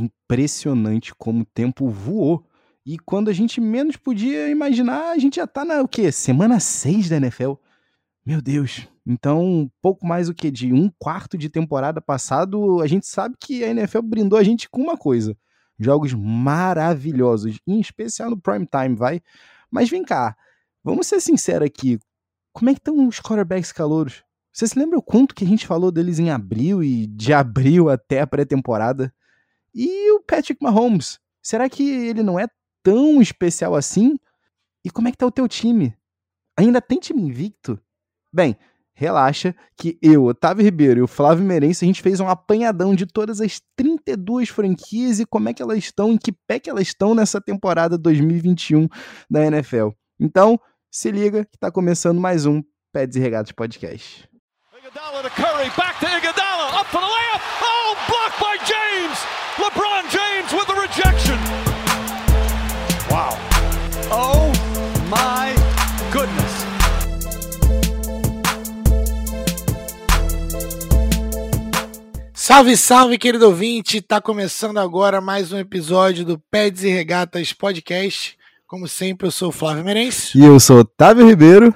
Impressionante como o tempo voou. E quando a gente menos podia imaginar, a gente já tá na o quê? Semana 6 da NFL. Meu Deus. Então, pouco mais o que de um quarto de temporada passado, a gente sabe que a NFL brindou a gente com uma coisa: jogos maravilhosos, em especial no prime time, vai. Mas vem cá, vamos ser sinceros aqui. Como é que estão os quarterbacks calouros? Você se lembra o quanto que a gente falou deles em abril e de abril até a pré-temporada? E o Patrick Mahomes? Será que ele não é tão especial assim? E como é que tá o teu time? Ainda tem time invicto? Bem, relaxa que eu, Otávio Ribeiro e o Flávio Merense, a gente fez um apanhadão de todas as 32 franquias e como é que elas estão, em que pé que elas estão nessa temporada 2021 da NFL. Então, se liga que tá começando mais um Peds e Regatas Podcast. Iguodala to Curry, back to Iguodala, up for the layup. Salve, salve, querido ouvinte! Tá começando agora mais um episódio do Peds e Regatas Podcast. Como sempre, eu sou o Flávio Merense. E eu sou Otávio Ribeiro.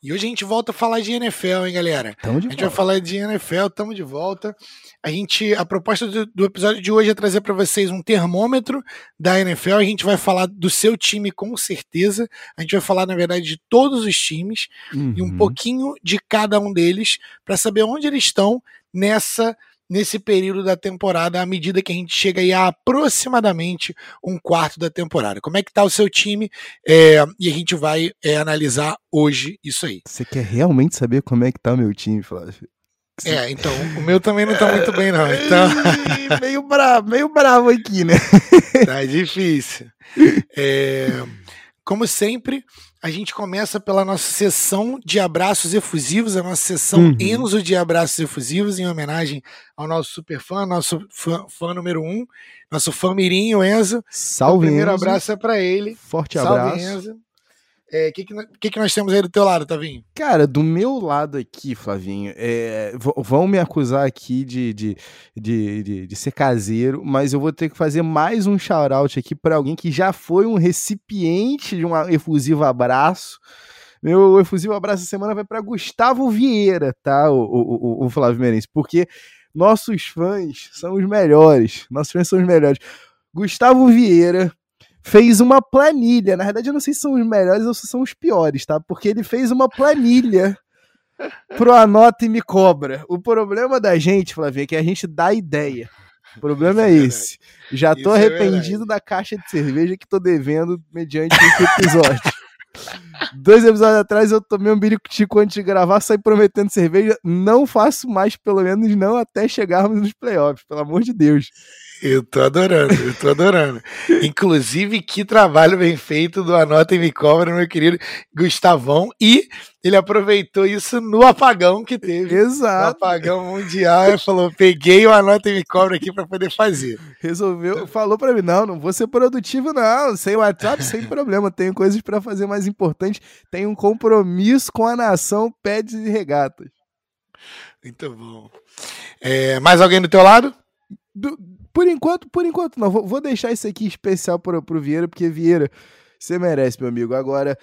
E hoje a gente volta a falar de NFL, hein, galera? Tamo de a gente volta. vai falar de NFL, estamos de volta. A gente, a proposta do, do episódio de hoje é trazer para vocês um termômetro da NFL. A gente vai falar do seu time com certeza. A gente vai falar, na verdade, de todos os times Uhum. e um pouquinho de cada um deles para saber onde eles estão nessa nesse período da temporada, à medida que a gente chega aí a aproximadamente um quarto da temporada. Como é que tá o seu time? É, e a gente vai é, analisar hoje isso aí. Você quer realmente saber como é que tá o meu time, Flávio? É, então, o meu também não tá muito bem, não. Então, meio bravo, meio bravo aqui, né? tá difícil. É, como sempre, a gente começa pela nossa sessão de abraços efusivos, a nossa sessão Uhum. Enzo de abraços efusivos, em homenagem ao nosso super fã, nosso fã, fã número um, nosso fã Mirim, o Enzo. Salve, o primeiro Enzo. abraço é pra ele. Forte Salve, abraço. Enzo. O é, que, que, que, nós temos aí do teu lado, Tavinho? Cara, do meu lado aqui, Flavinho, é, vão me acusar aqui de, de, de, de, de ser caseiro, mas eu vou ter que fazer mais um shout-out aqui para alguém que já foi um recipiente de um efusivo abraço. Meu efusivo abraço essa semana vai para Gustavo Vieira, tá, o, o, o, o Flávio Merense, porque nossos fãs são os melhores. Nossos fãs são os melhores. Gustavo Vieira fez uma planilha. Na verdade, eu não sei se são os melhores ou se são os piores, tá? Porque ele fez uma planilha pro Anota e Me Cobra. O problema da gente, Flavinho, é que a gente dá ideia. O problema é é esse. Já tô Isso é arrependido verdade. da caixa de cerveja que tô devendo mediante esse episódio. Dois episódios atrás eu tomei um biricutico antes de gravar, saí prometendo cerveja. Não faço mais, pelo menos não até chegarmos nos playoffs, pelo amor de Deus. Eu tô adorando, eu tô adorando. Inclusive, que trabalho bem feito do Anota e Me Cobra, meu querido Gustavão. E ele aproveitou isso no apagão que teve. No Exato. apagão mundial, ele falou: peguei o Anota e Me Cobra aqui pra poder fazer. Resolveu, falou pra mim: não, não vou ser produtivo, não. Sem WhatsApp, sem problema. Tenho coisas pra fazer mais importantes. Tenho um compromisso com a nação Peds e Regatas. Muito bom. É, mais alguém do teu lado? Do- por enquanto, por enquanto, não. Vou, vou deixar isso aqui especial pro, pro Vieira, porque Vieira, você merece, meu amigo. Agora,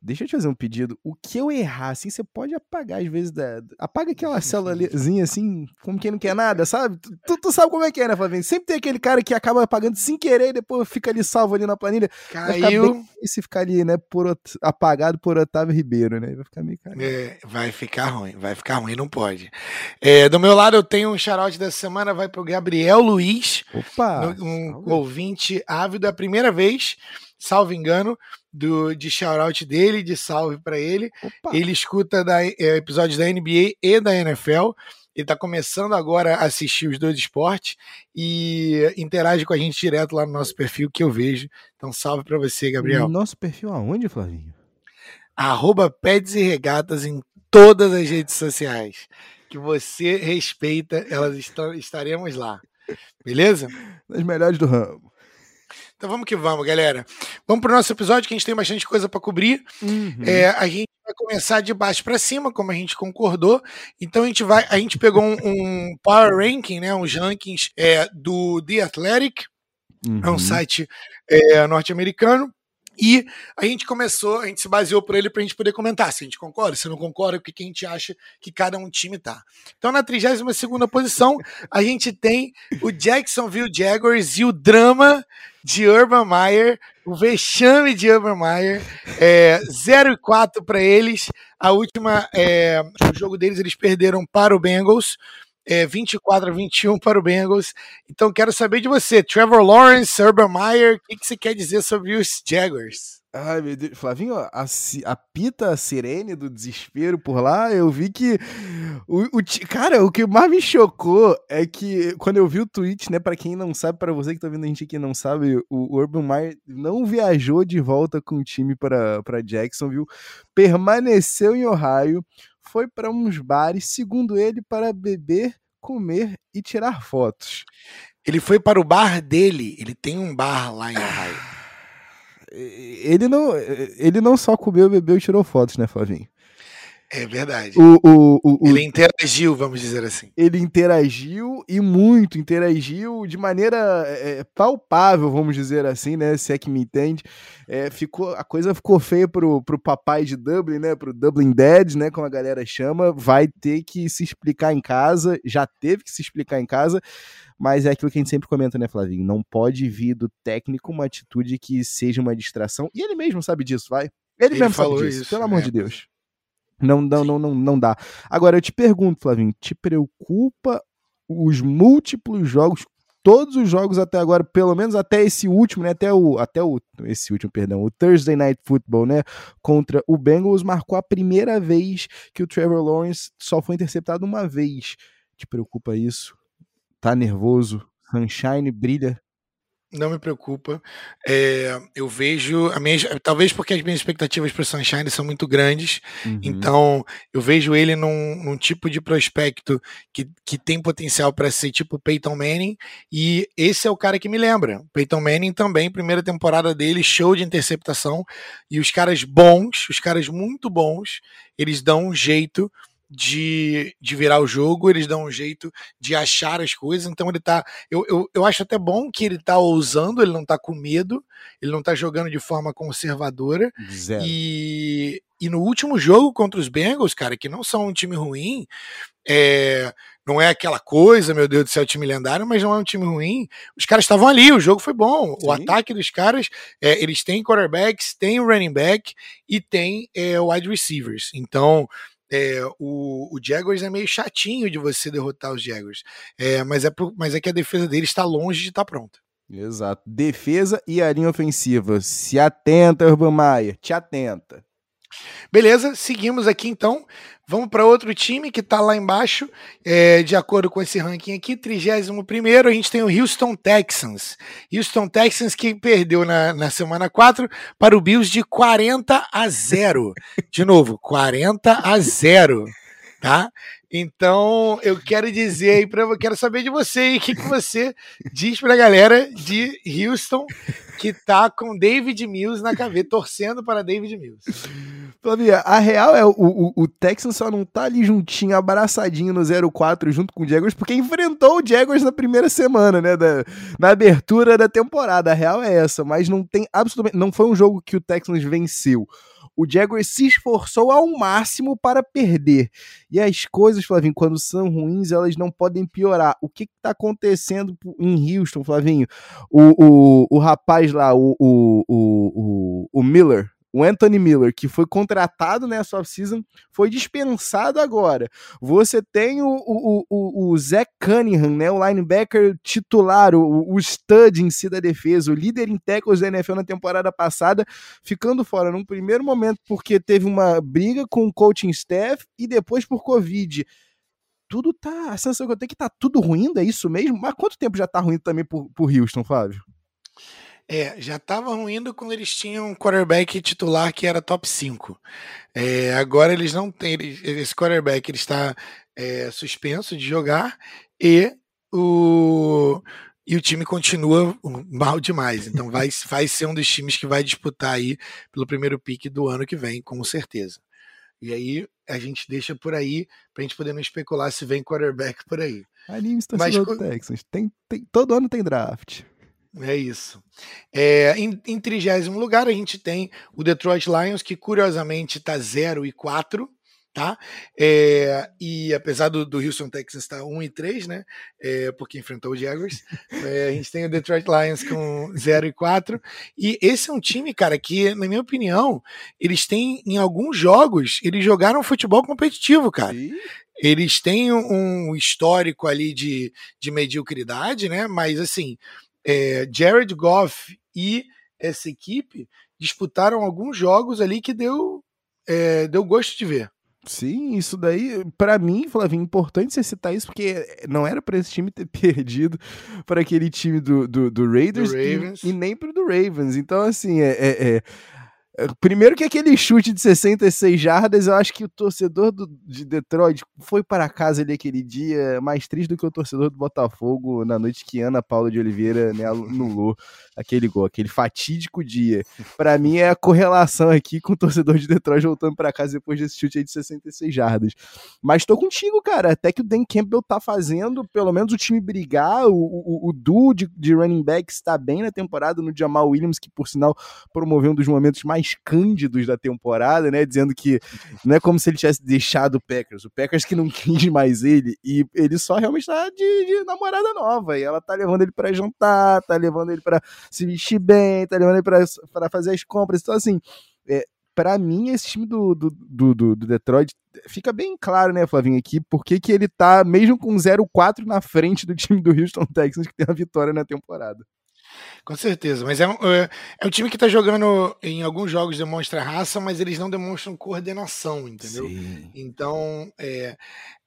deixa eu te fazer um pedido. O que eu errar, assim, você pode apagar às vezes. Da, apaga aquela célulazinha assim, como quem não quer nada, sabe? Tu, tu- sabe como é que é, né, Flavinho? Sempre tem aquele cara que acaba apagando sem querer e depois fica ali salvo ali na planilha. Vai ficar Caiu. e se ficar ali, né, por, apagado por Otávio Ribeiro, né? Vai ficar meio caro. É, vai ficar ruim, vai ficar ruim, não pode. É, do meu lado, eu tenho um shout dessa semana, vai pro Gabriel Luiz. Opa! Um salve. ouvinte ávido, é a primeira vez, salvo engano, do, de shout dele, de salve para ele. Opa! Ele escuta da, é, episódios da NBA e da NFL. Ele está começando agora a assistir os dois esportes e interage com a gente direto lá no nosso perfil que eu vejo. Então, salve para você, Gabriel. Nosso perfil aonde, Flavinho? Arroba Peds e Regatas em todas as redes sociais. Que você respeita, elas estão, estaremos lá. Beleza? Das melhores do ramo. Então vamos que vamos, galera. Vamos pro nosso episódio que a gente tem bastante coisa para cobrir. Uhum. É, a gente vai começar de baixo para cima, como a gente concordou. Então a gente vai, a gente pegou um, um power ranking, né, uns rankings é, do The Athletic, uhum. é um uhum. site é, norte-americano. E a gente começou, a gente se baseou por ele para a gente poder comentar se a gente concorda, se não concorda, o que, que a gente acha que cada um time tá. Então, na 32 posição, a gente tem o Jacksonville Jaguars e o drama de Urban Meyer, o vexame de Urban Meyer, é, 0 e 4 para eles. A última, é, o jogo deles, eles perderam para o Bengals é, 24 a 21 para o Bengals. Então quero saber de você, Trevor Lawrence, Urban Meyer, o que, que você quer dizer sobre os Jaguars? Ai, meu Deus. Flavinho, a, a pita a sirene do desespero por lá, eu vi que. O, o, cara, o que mais me chocou é que quando eu vi o tweet, né? Para quem não sabe, para você que tá vendo a gente aqui não sabe, o Urban Meyer não viajou de volta com o time para Jacksonville, permaneceu em Ohio, foi para uns bares, segundo ele, para beber, comer e tirar fotos. Ele foi para o bar dele, ele tem um bar lá em Ohio. Ele não, ele não só comeu, bebeu e tirou fotos, né, Flavinho? É verdade. O, o, o, ele interagiu, vamos dizer assim. Ele interagiu e muito, interagiu de maneira é, palpável, vamos dizer assim, né? Se é que me entende. É, ficou, a coisa ficou feia pro, pro papai de Dublin, né? Pro Dublin Dad, né? Como a galera chama. Vai ter que se explicar em casa, já teve que se explicar em casa. Mas é aquilo que a gente sempre comenta, né, Flavinho? Não pode vir do técnico uma atitude que seja uma distração. E ele mesmo sabe disso, vai. Ele, ele mesmo falou sabe disso, isso, pelo amor de Deus. Não, não, não, não, não dá. Agora, eu te pergunto, Flavinho, te preocupa os múltiplos jogos, todos os jogos até agora, pelo menos até esse último, né? Até o, até o esse último, perdão, o Thursday Night Football, né? Contra o Bengals, marcou a primeira vez que o Trevor Lawrence só foi interceptado uma vez. Te preocupa isso? Tá nervoso? Sunshine brilha não me preocupa. É, eu vejo a minha, talvez porque as minhas expectativas para o Sunshine são muito grandes, uhum. então eu vejo ele num, num, tipo de prospecto que, que tem potencial para ser tipo Peyton Manning, e esse é o cara que me lembra. Peyton Manning também, primeira temporada dele, show de interceptação, e os caras bons, os caras muito bons, eles dão um jeito de, de virar o jogo, eles dão um jeito de achar as coisas. Então ele tá. Eu, eu, eu acho até bom que ele tá ousando, ele não tá com medo, ele não tá jogando de forma conservadora. Zero. E, e no último jogo contra os Bengals, cara, que não são um time ruim, é, não é aquela coisa, meu Deus do céu, time lendário, mas não é um time ruim. Os caras estavam ali, o jogo foi bom. Sim. O ataque dos caras, é, eles têm quarterbacks, têm running back e têm é, wide receivers. Então, é, o, o Jaguars é meio chatinho de você derrotar os Jaguars. É, mas, é, mas é que a defesa dele está longe de estar tá pronta. Exato. Defesa e a linha ofensiva. Se atenta, Urban Maia. Te atenta. Beleza, seguimos aqui então. Vamos para outro time que está lá embaixo, é, de acordo com esse ranking aqui, 31 a gente tem o Houston Texans. Houston Texans que perdeu na, na semana 4 para o Bills de 40 a 0. De novo, 40 a 0. Tá? Então, eu quero dizer aí para eu quero saber de você aí, o que, que você diz para a galera de Houston que tá com David Mills na cabeça, torcendo para David Mills. Flavia, a real é o, o, o Texans só não tá ali juntinho, abraçadinho no 04 junto com o Jaguars, porque enfrentou o Jaguars na primeira semana, né? Da, na abertura da temporada. A real é essa, mas não tem absolutamente. Não foi um jogo que o Texans venceu o Jaguars se esforçou ao máximo para perder. E as coisas, Flavinho, quando são ruins, elas não podem piorar. O que está acontecendo em Houston, Flavinho? O, o, o rapaz lá, o, o, o, o Miller, o Anthony Miller, que foi contratado nessa off-season, foi dispensado agora. Você tem o, o, o, o Zach Cunningham, né, o linebacker titular, o, o stud em si da defesa, o líder em tackles da NFL na temporada passada, ficando fora num primeiro momento porque teve uma briga com o coaching staff e depois por Covid tudo tá. A sensação que eu tenho é que tá tudo ruim, é isso mesmo? Mas quanto tempo já tá ruim também por, por Houston, Flávio? É, já estava ruindo quando eles tinham um quarterback titular que era top 5. É, agora eles não têm. esse quarterback ele está é, suspenso de jogar e o, e o time continua mal demais. Então vai, vai ser um dos times que vai disputar aí pelo primeiro pique do ano que vem, com certeza. E aí a gente deixa por aí pra gente poder não especular se vem quarterback por aí. Anime torcedor do Texans. Tem, tem, todo ano tem draft. É isso. É, em, em 30 lugar, a gente tem o Detroit Lions, que curiosamente está 0 e 4 tá? É, e apesar do, do Houston Texans estar 1 e 3, né? É, porque enfrentou o Jaguars, é, a gente tem o Detroit Lions com 0 e 4. E esse é um time, cara, que, na minha opinião, eles têm, em alguns jogos, eles jogaram futebol competitivo, cara. Sim. Eles têm um histórico ali de, de mediocridade, né? Mas assim, é, Jared Goff e essa equipe disputaram alguns jogos ali que deu, é, deu gosto de ver. Sim, isso daí, para mim, Flavinho, importante você citar isso, porque não era para esse time ter perdido para aquele time do, do, do Raiders do e, e, nem pro do Ravens. Então, assim, é, é, é Primeiro que aquele chute de 66 jardas, eu acho que o torcedor do, de Detroit foi para casa ali aquele dia mais triste do que o torcedor do Botafogo na noite que Ana Paula de Oliveira né, anulou aquele gol, aquele fatídico dia. Para mim é a correlação aqui com o torcedor de Detroit voltando para casa depois desse chute aí de 66 jardas. Mas tô contigo, cara, até que o Dan Campbell tá fazendo pelo menos o time brigar, o, o, o duo de, de running backs está bem na temporada, no Jamal Williams, que por sinal promoveu um dos momentos mais mais cândidos da temporada, né? Dizendo que não é como se ele tivesse deixado o Packers, o Packers que não quis mais ele, e ele só realmente tá de, de namorada nova, e ela tá levando ele para jantar, tá levando ele para se vestir bem, tá levando ele para fazer as compras, então assim, é, para mim, esse time do, do, do, do, Detroit fica bem claro, né, Flavinho, aqui, porque que ele tá mesmo com 0-4 na frente do time do Houston Texans, que tem a vitória na temporada. Com certeza, mas é um, é, é um time que está jogando em alguns jogos demonstra raça, mas eles não demonstram coordenação, entendeu? Sim. Então é,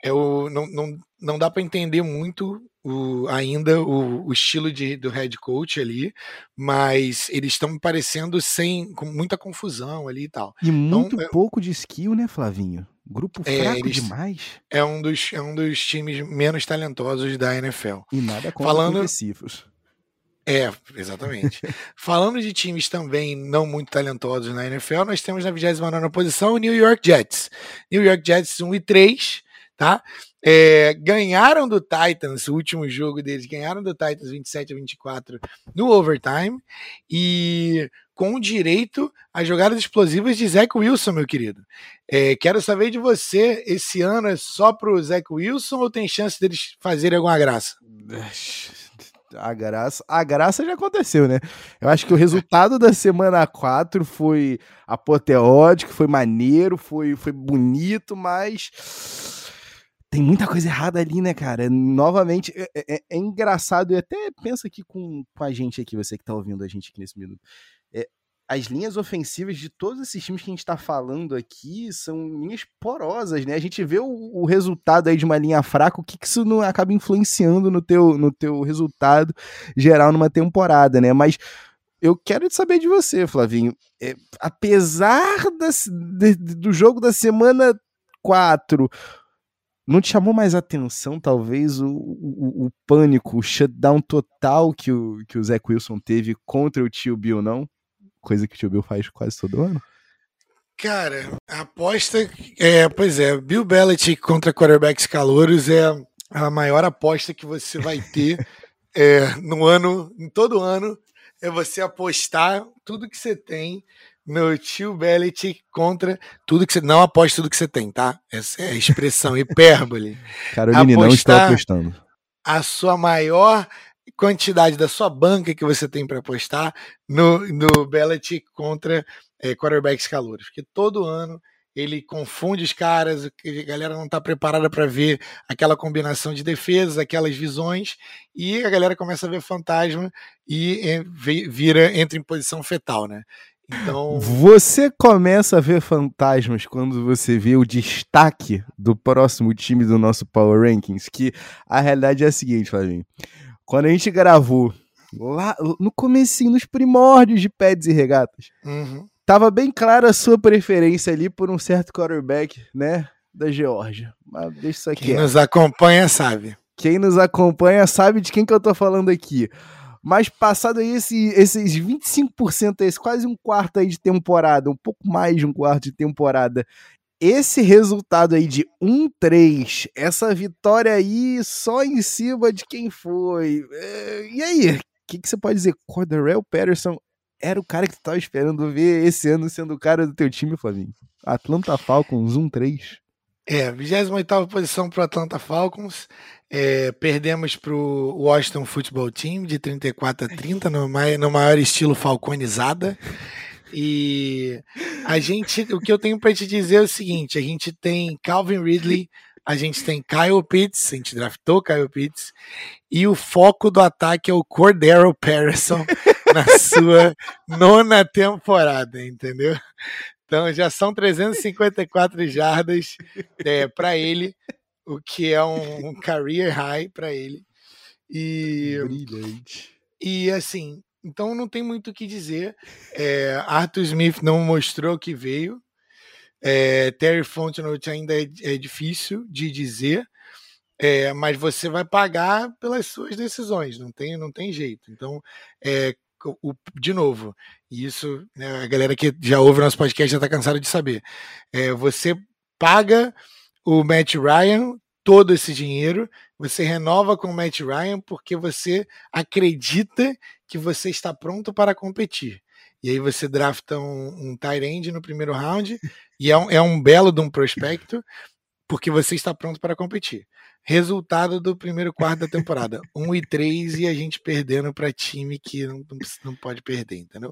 é o, não, não, não dá para entender muito o, ainda o, o, estilo de, do head coach ali, mas eles estão parecendo sem com muita confusão ali e tal. E muito então, é pouco de skill, né, Flavinho? Grupo é, fraco eles, demais. É um, dos, é um dos times menos talentosos da NFL. E nada contra Falando, agressivos. É, exatamente. Falando de times também não muito talentosos na NFL, nós temos na 29 posição o New York Jets. New York Jets 1 e 3, tá? É, ganharam do Titans, o último jogo deles, ganharam do Titans 27 a 24 no overtime e com direito a jogadas explosivas de Zach Wilson, meu querido. É, quero saber de você, esse ano é só pro Zach Wilson ou tem chance deles fazerem alguma graça? A graça, a graça já aconteceu, né? Eu acho que o resultado da semana 4 foi apoteótico, foi maneiro, foi, foi bonito, mas tem muita coisa errada ali, né, cara? Novamente, é, é, é engraçado, e até pensa aqui com, com a gente aqui, você que tá ouvindo a gente aqui nesse minuto. É, as linhas ofensivas de todos esses times que a gente está falando aqui são linhas porosas, né? A gente vê o, o, resultado aí de uma linha fraca, o que, que isso não acaba influenciando no teu, no teu resultado geral numa temporada, né? Mas eu quero saber de você, Flavinho. É, apesar das, de, do jogo da semana 4, não te chamou mais atenção, talvez, o, o, o pânico, o shutdown total que o, que o Zach Wilson teve contra o tio Bill, não? Coisa que o tio Bill faz quase todo ano? Cara, a aposta. É, pois é, Bill Belichick contra quarterbacks calouros é a maior aposta que você vai ter é, no ano, em todo ano, é você apostar tudo que você tem no tio Belichick contra tudo que você. Não aposte tudo que você tem, tá? Essa é a expressão hipérbole. Caroline, não estou apostando. A sua maior quantidade da sua banca que você tem para apostar no, no Belichick contra é, quarterbacks calouros. Porque todo ano ele confunde os caras, a galera não está preparada para ver aquela combinação de defesas, aquelas visões, e a galera começa a ver fantasma e é, vira, entra em posição fetal, né? Então... Você começa a ver fantasmas quando você vê o destaque do próximo time do nosso Power Rankings, que a realidade é a seguinte, Flavinho. Quando a gente gravou lá no comecinho, nos primórdios de pads e regatas, uhum. tava bem clara a sua preferência ali por um certo quarterback, né, da Geórgia. Mas deixa isso aqui. Quem nos acompanha sabe. Quem nos acompanha sabe de quem que eu tô falando aqui. Mas passado aí esse, esses 25%, esse quase um quarto aí de temporada, um pouco mais de um quarto de temporada, esse resultado aí de 1-3, essa vitória aí só em cima de quem foi. É, e aí, o que, que, você pode dizer? Cordarel Patterson era o cara que tu tava esperando ver esse ano sendo o cara do teu time, Flavinho. Atlanta Falcons 1-3. É, 28 posição para o Atlanta Falcons. É, perdemos para o Washington Football Team de 34 a 30, no, no maior estilo falconizada. E a gente, o que eu tenho para te dizer é o seguinte: a gente tem Calvin Ridley, a gente tem Kyle Pitts, a gente draftou Kyle Pitts, e o foco do ataque é o Cordero Patterson na sua nona temporada, entendeu? Então já são 354 jardas é, para ele, o que é um, um career high para ele. E, Brilhante. E assim, então não tem muito o que dizer. É, Arthur Smith não mostrou que veio. É, Terry Fontenot ainda é, é, difícil de dizer. É, mas você vai pagar pelas suas decisões, não tem, não tem jeito. Então, é, o, de novo, isso né, a galera que já ouve nosso podcast já está cansada de saber. É, você paga o Matt Ryan todo esse dinheiro, você renova com o Matt Ryan porque você acredita que você está pronto para competir. E aí você drafta um, um tight end no primeiro round, e é um, é um belo de um prospecto, porque você está pronto para competir. Resultado do primeiro quarto da temporada: 1 e 3 e a gente perdendo para time que não, não pode perder, entendeu?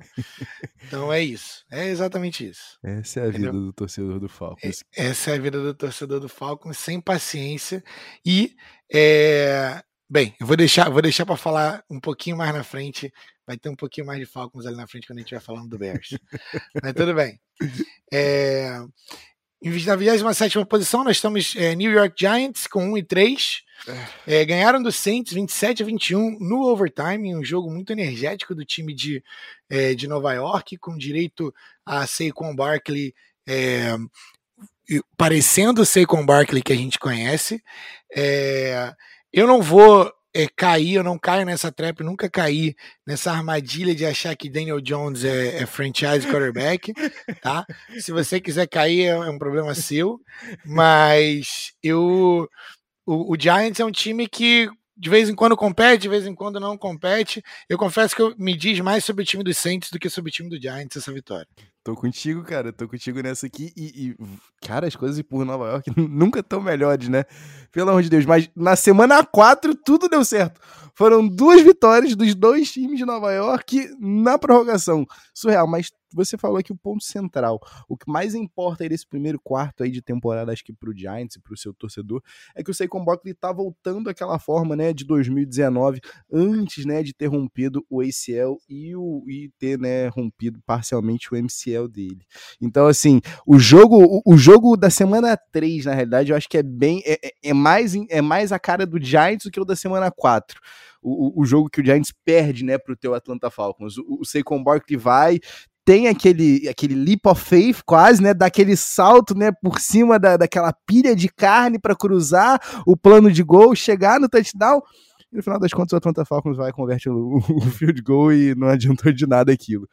Então é isso. É exatamente isso. Essa é a entendeu? vida do torcedor do Falcons. É, essa é a vida do torcedor do Falcons, sem paciência. E, é, bem, eu vou deixar, vou deixar para falar um pouquinho mais na frente. Vai ter um pouquinho mais de Falcons ali na frente quando a gente estiver falando do Bears. Mas tudo bem. É, na 27 posição, nós estamos é, New York Giants com 1 e 3. É, ganharam do Saints 27 a 21 no overtime, um jogo muito energético do time de, é, de Nova York, com direito a Saquon Barkley é, parecendo o Saquon Barkley que a gente conhece. É, eu não vou é, cair, eu não caio nessa trap, nunca caí nessa armadilha de achar que Daniel Jones é, é franchise quarterback, tá? Se você quiser cair, é, é um problema seu, mas eu. O, o Giants é um time que de vez em quando compete, de vez em quando não compete. Eu confesso que eu me diz mais sobre o time dos Saints do que sobre o time do Giants essa vitória. Tô contigo, cara. Tô contigo nessa aqui. E, e, cara, as coisas por Nova York nunca tão melhores, né? Pelo amor de Deus. Mas na semana 4 tudo deu certo. Foram duas vitórias dos dois times de Nova York na prorrogação. Surreal, mas você falou aqui o ponto central. O que mais importa aí desse primeiro quarto aí de temporada, acho que pro Giants e pro seu torcedor, é que o Saquon Barkley tá voltando àquela forma, né, de 2019, antes, né, de ter rompido o ACL e, o, e ter, né, rompido parcialmente o MCL dele. Então, assim, o jogo, o, o jogo da semana 3, na realidade, eu acho que é bem, é, é, é mais, é mais a cara do Giants do que o da semana 4 o, o jogo que o Giants perde, né, pro teu Atlanta Falcons. O, o Saquon Barkley vai, tem aquele, aquele leap of faith quase, né, daquele salto, né, por cima da, daquela pilha de carne para cruzar o plano de gol, chegar no touchdown, e no final das contas o Atlanta Falcons vai converter o, o field goal e não adiantou de nada aquilo.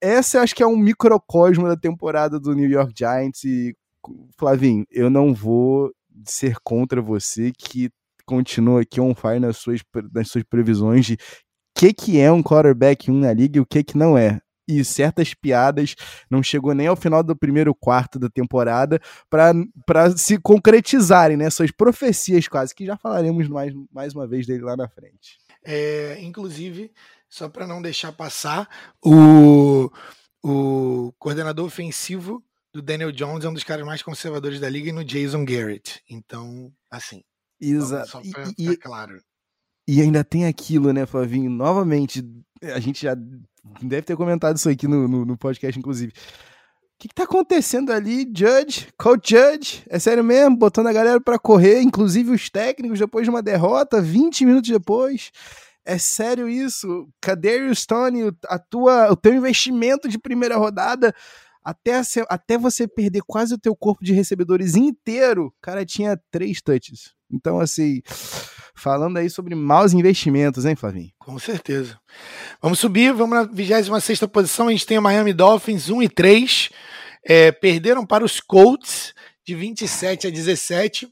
Essa acho que é um microcosmo da temporada do New York Giants e Flavinho, eu não vou ser contra você que continua aqui on fire nas suas, nas suas previsões de o que, que é um quarterback 1 na liga e o que, que não é. E certas piadas não chegou nem ao final do primeiro quarto da temporada para se concretizarem, né? Suas profecias quase, que já falaremos mais, mais uma vez dele lá na frente. É, inclusive, só para não deixar passar, o, o coordenador ofensivo do Daniel Jones é um dos caras mais conservadores da liga e no Jason Garrett. Então, assim, Exato. Só pra e, claro. E ainda tem aquilo, né, Flavinho? Novamente, a gente já deve ter comentado isso aqui no, no, no podcast, inclusive. O que, que tá acontecendo ali, Judge? Coach Judge? É sério mesmo? Botando a galera para correr, inclusive os técnicos, depois de uma derrota, 20 minutos depois. É sério isso? Cadê o Stone? A tua, o teu investimento de primeira rodada até, até você perder quase o teu corpo de recebedores inteiro, o cara tinha três touches. Então, assim, falando aí sobre maus investimentos, hein, Flavinho? Com certeza. Vamos subir, vamos na 26 posição. A gente tem o Miami Dolphins 1 e 3. é, perderam para os Colts de 27 a 17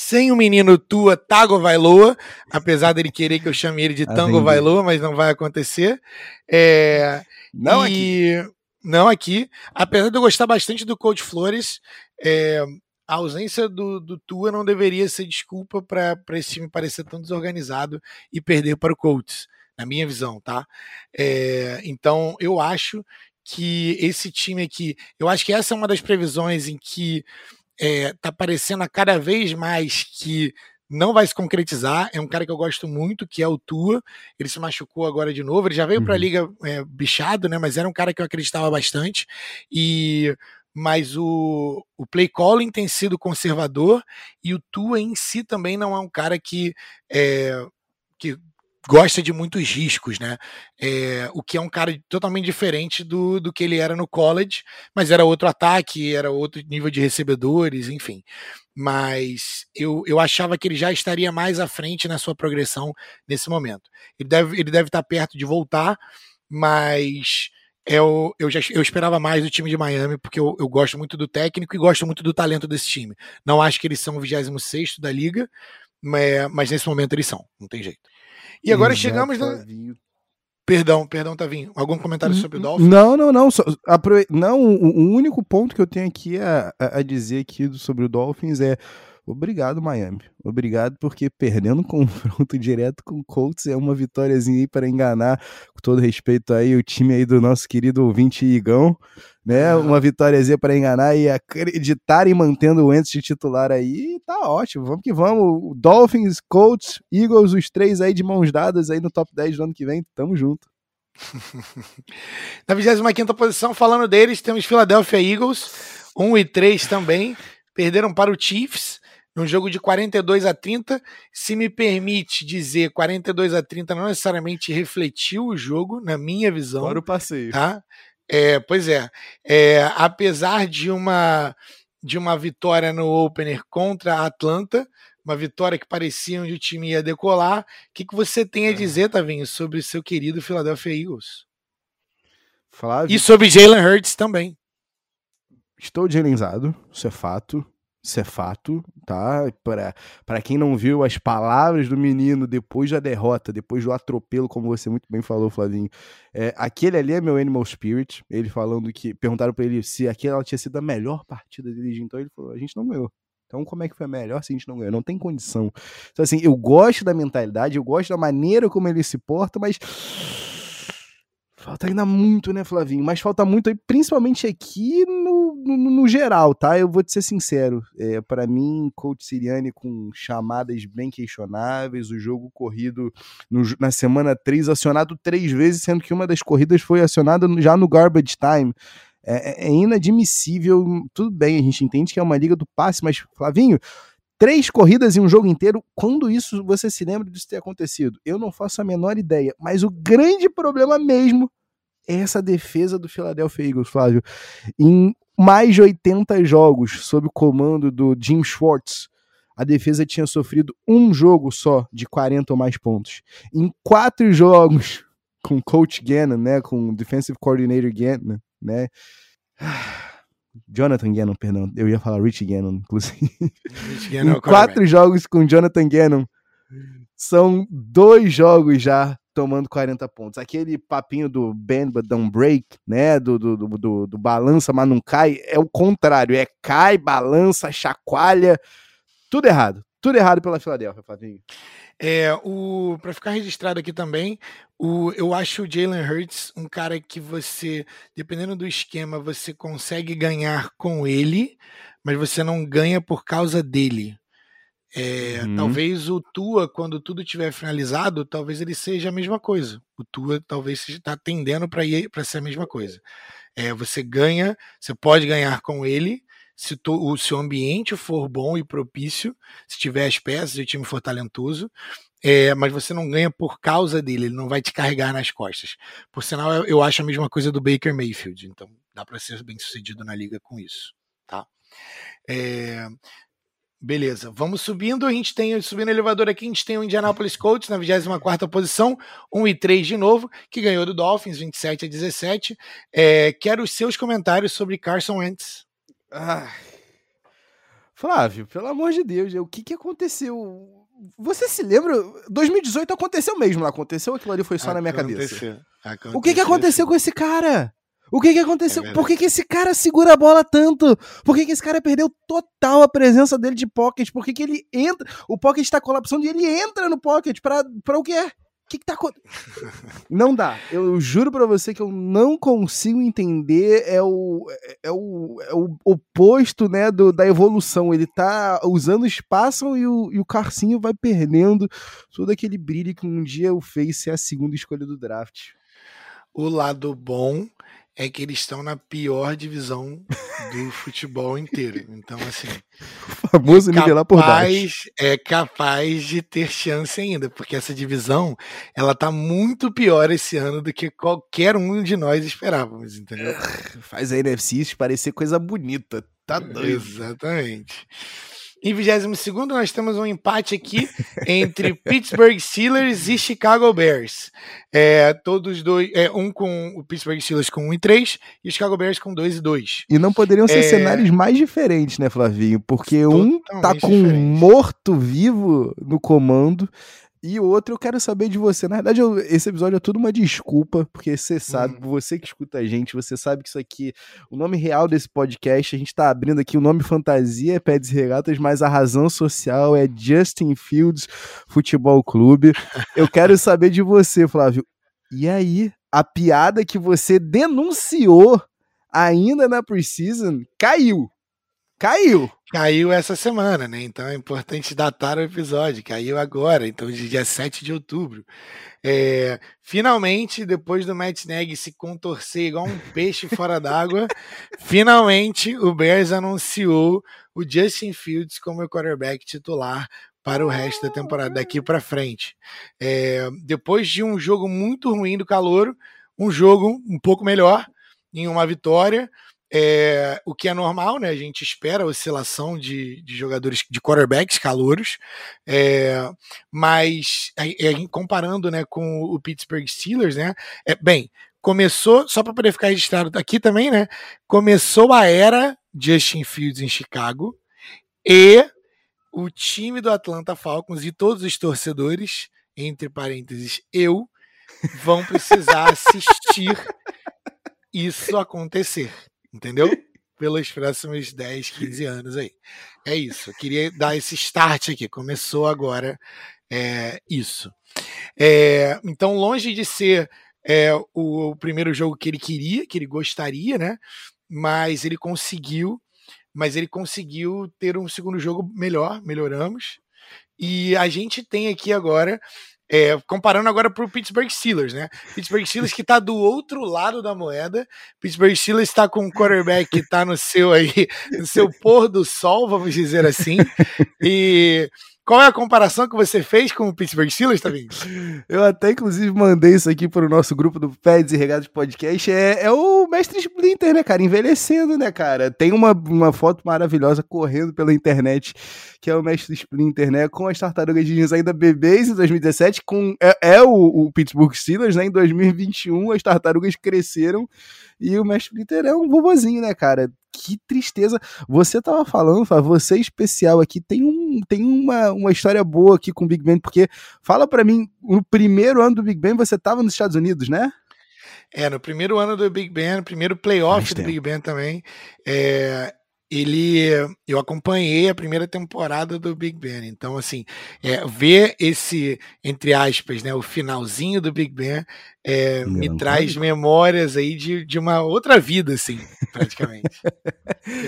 sem o menino Tua Tago Vailoa, apesar dele querer que eu chame ele de Tango Vailoa, mas não vai acontecer. É, não e, aqui. Não aqui. Apesar de eu gostar bastante do Coach Flores, é, a ausência do, do Tua não deveria ser desculpa para esse time parecer tão desorganizado e perder para o Colts, na minha visão, tá? É, então eu acho que esse time aqui, eu acho que essa é uma das previsões em que é, tá parecendo a cada vez mais que não vai se concretizar. É um cara que eu gosto muito, que é o Tua. Ele se machucou agora de novo. Ele já veio uhum. para a liga é, bichado, né? Mas era um cara que eu acreditava bastante. E mas o, o play calling tem sido conservador e o Tua em si também não é um cara que é, que gosta de muitos riscos, né? É, o que é um cara totalmente diferente do, do que ele era no college, mas era outro ataque, era outro nível de recebedores, enfim. Mas eu, eu achava que ele já estaria mais à frente na sua progressão nesse momento. Ele deve, ele deve estar perto de voltar, mas eu, eu, já, eu esperava mais do time de Miami, porque eu, eu gosto muito do técnico e gosto muito do talento desse time. Não acho que eles são o 26 da liga, mas, mas nesse momento eles são, não tem jeito. E agora Exato, chegamos no. Perdão, perdão, Tavinho. Algum comentário sobre o Dolphins? Não, não, não. Só, apro... Não, o, o, único ponto que eu tenho aqui a, a, dizer aqui sobre o Dolphins é Obrigado, Miami. Obrigado, porque perdendo um confronto direto com o Colts é uma vitóriazinha aí para enganar, com todo respeito aí, o time aí do nosso querido ouvinte Igão, né? Uma vitóriazinha para enganar e acreditarem mantendo o Wentz de titular aí, tá ótimo. Vamos que vamos. Dolphins, Colts, Eagles, os três aí de mãos dadas aí no top 10 do ano que vem. Tamo junto. Na 25 posição, falando deles, temos Philadelphia Eagles, 1 e 3 também. Perderam para o Chiefs num jogo de 42 a 30. Se me permite dizer, 42 a 30 não necessariamente refletiu o jogo, na minha visão. Fora o passeio. Tá? É, pois é, é, apesar de uma de uma vitória no opener contra a Atlanta, uma vitória que parecia onde o time ia decolar. O que, que você tem a é. dizer, Tavinho, sobre o seu querido Philadelphia Eagles? Flávio, e sobre Jalen Hurts também. Estou Jalenizado, isso é fato. Isso é fato, tá? Para quem não viu as palavras do menino depois da derrota, depois do atropelo, como você muito bem falou, Flavinho, é, aquele ali é meu animal spirit. Ele falando que. Perguntaram para ele se aquela tinha sido a melhor partida dele, então ele falou: a gente não ganhou. Então, como é que foi a melhor se a gente não ganhou? Não tem condição. Então, assim, eu gosto da mentalidade, eu gosto da maneira como ele se porta, mas Falta ainda muito, né, Flavinho? Mas falta muito, principalmente aqui no, no, no geral, tá? Eu vou te ser sincero. É, para mim, coach Siriani com chamadas bem questionáveis, o jogo corrido no, na semana 3 acionado três vezes, sendo que uma das corridas foi acionada já no garbage time. É, é, é inadmissível. Tudo bem, a gente entende que é uma liga do passe, mas, Flavinho, três corridas em um jogo inteiro. Quando isso você se lembra disso ter acontecido? Eu não faço a menor ideia. Mas o grande problema mesmo essa defesa do Philadelphia Eagles, Flávio. Em mais de 80 jogos sob o comando do Jim Schwartz, a defesa tinha sofrido um jogo só de 40 ou mais pontos. Em quatro jogos com Coach Gannon, né, com Defensive Coordinator Gannon, né, Jonathan Gannon, perdão, eu ia falar Rich Gannon, inclusive. Rich Gannon é em quatro jogos com Jonathan Gannon, são dois jogos já tomando 40 pontos. Aquele papinho do bend but don't break, né? Do, do, do, do, do balança, mas não cai, é o contrário. É cai, balança, chacoalha. Tudo errado. Tudo errado pela Filadélfia, Flavinho. É, o para ficar registrado aqui também, o, eu acho o Jalen Hurts um cara que você, dependendo do esquema, você consegue ganhar com ele, mas você não ganha por causa dele. É, uhum. Talvez o Tua, quando tudo tiver finalizado, talvez ele seja a mesma coisa. O Tua talvez está tendendo para ir para ser a mesma coisa. É, você ganha, você pode ganhar com ele se o seu ambiente for bom e propício, se tiver as peças e o time for talentoso. É, mas você não ganha por causa dele, ele não vai te carregar nas costas. Por sinal, eu, eu acho a mesma coisa do Baker Mayfield, então dá para ser bem sucedido na liga com isso, tá? É, Beleza, vamos subindo. A gente tem, subindo o elevador aqui, a gente tem o Indianapolis Colts na 24 posição, 1 e 3 de novo, que ganhou do Dolphins 27 a 17. É, quero os seus comentários sobre Carson Wentz. Ah. Flávio, pelo amor de Deus, o que, que aconteceu? Você se lembra? 2018 aconteceu mesmo, aconteceu? Aquilo ali foi só aconteceu, na minha cabeça. Aconteceu, o que, que aconteceu com esse cara? O que que aconteceu? É Por que, que esse cara segura a bola tanto? Por que, que esse cara perdeu total a presença dele de pocket? Por que, que ele entra? O pocket tá colapsando e ele entra no pocket pra, pra o quê? Que, que tá acontecendo? não dá. Eu juro para você que eu não consigo entender. É o, é o, é o oposto né, do, da evolução. Ele tá. Os anos passam e o, e o Carcinho vai perdendo todo aquele brilho que um dia o fez ser a segunda escolha do draft. O lado bom é que eles estão na pior divisão do futebol inteiro. Então, assim. O famoso é capaz, nivelar por baixo. É capaz de ter chance ainda, porque essa divisão ela tá muito pior esse ano do que qualquer um de nós esperávamos, entendeu? Faz a NFC parecer coisa bonita. Tá doido. Exatamente. Em 22 nós temos um empate aqui entre Pittsburgh Steelers e Chicago Bears. É, todos dois, é, um com o Pittsburgh Steelers com 1 e 3 e o Chicago Bears com 2 e 2. E não poderiam ser é... cenários mais diferentes, né, Flavinho? Porque Totalmente um tá com um morto-vivo no comando e o outro eu quero saber de você. Na verdade, eu, esse episódio é tudo uma desculpa, porque você sabe, hum. você que escuta a gente, você sabe que isso aqui, o nome real desse podcast, a gente tá abrindo aqui o nome fantasia é Peds Regatas, mas a razão social é Justin Fields Futebol Clube. Eu quero saber de você, Flávio. E aí, a piada que você denunciou ainda na preseason caiu. Caiu. Caiu essa semana, né? Então é importante datar o episódio. Caiu agora, então dia 7 de outubro. É, finalmente, depois do Matt Nagy se contorcer igual um peixe fora d'água, finalmente o Bears anunciou o Justin Fields como o quarterback titular para o resto da temporada, daqui para frente. É, depois de um jogo muito ruim do Calouro, um jogo um pouco melhor, em uma vitória, é, o que é normal, né? A gente espera a oscilação de, de jogadores, de quarterbacks calouros, é, mas é, comparando né, com o Pittsburgh Steelers, né? É, bem, começou, só para poder ficar registrado aqui também, né? Começou a era Justin Fields em Chicago e o time do Atlanta Falcons e todos os torcedores, entre parênteses, eu, vão precisar assistir isso acontecer entendeu? Pelos próximos 10, 15 anos aí. É isso. Eu queria dar esse start aqui. Começou agora é, isso. É, então, longe de ser é, o, o, primeiro jogo que ele queria, que ele gostaria, né? Mas ele conseguiu. Mas ele conseguiu ter um segundo jogo melhor, melhoramos. E a gente tem aqui agora é, comparando agora para o Pittsburgh Steelers, né? Pittsburgh Steelers que está do outro lado da moeda. Pittsburgh Steelers está com um quarterback que está no seu aí, no seu pôr do sol, vamos dizer assim. E qual é a comparação que você fez com o Pittsburgh Steelers, Tavinho? Eu até, inclusive, mandei isso aqui para o nosso grupo do Peds e Regados Podcast. É, é o mestre Splinter, né, cara? Envelhecendo, né, cara? Tem uma, uma foto maravilhosa correndo pela internet, que é o mestre Splinter, né? Com as tartarugas ninjas ainda bebês em 2017, com, é, é o, o Pittsburgh Steelers, né? Em 2021, as tartarugas cresceram e o mestre Splinter é um vovozinho, né, cara? que tristeza. Você tava falando, você especial aqui, tem, um, tem uma, uma história boa aqui com o Big Ben, porque fala para mim, no primeiro ano do Big Ben você tava nos Estados Unidos, né? É, no primeiro ano do Big Ben, primeiro playoff do Big Ben também, é, ele eu acompanhei a primeira temporada do Big Ben. Então, assim, é, ver esse, entre aspas, né, o finalzinho do Big Ben é, me traz memórias aí de, de uma outra vida, assim, praticamente.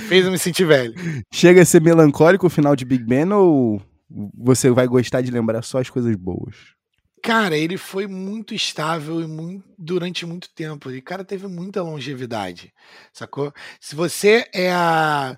fez eu me sentir velho. Chega a ser melancólico o final de Big Ben ou você vai gostar de lembrar só as coisas boas? Cara, ele foi muito estável e muito, durante muito tempo. E cara teve muita longevidade, sacou? Se você é a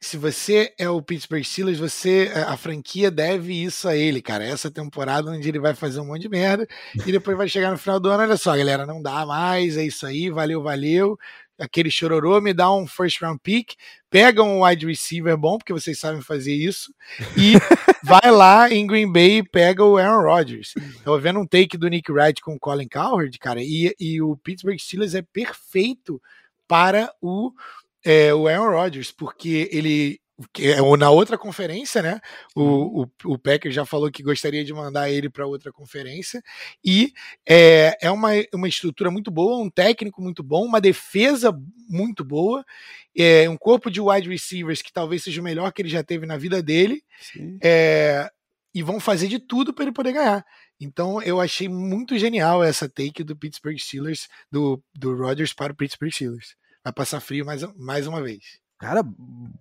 se você é o Pittsburgh Steelers, você a franquia deve isso a ele, cara. Essa temporada onde ele vai fazer um monte de merda e depois vai chegar no final do ano, olha só, galera, não dá mais, é isso aí, valeu, valeu. Aquele chororô, me dá um first round pick, pega um wide receiver bom, porque vocês sabem fazer isso, e vai lá em Green Bay e pega o Aaron Rodgers. Tava vendo um take do Nick Wright com o Colin Cowherd, cara, e, e o Pittsburgh Steelers é perfeito para o, é, o Aaron Rodgers, porque ele é, na outra conferência, né? O, o, o Packer já falou que gostaria de mandar ele para outra conferência. E é, é uma, uma estrutura muito boa, um técnico muito bom, uma defesa muito boa, é, um corpo de wide receivers que talvez seja o melhor que ele já teve na vida dele. É, e vão fazer de tudo para ele poder ganhar. Então eu achei muito genial essa take do Pittsburgh Steelers, do, do Rodgers para o Pittsburgh Steelers. Vai passar frio mais, mais uma vez. Cara,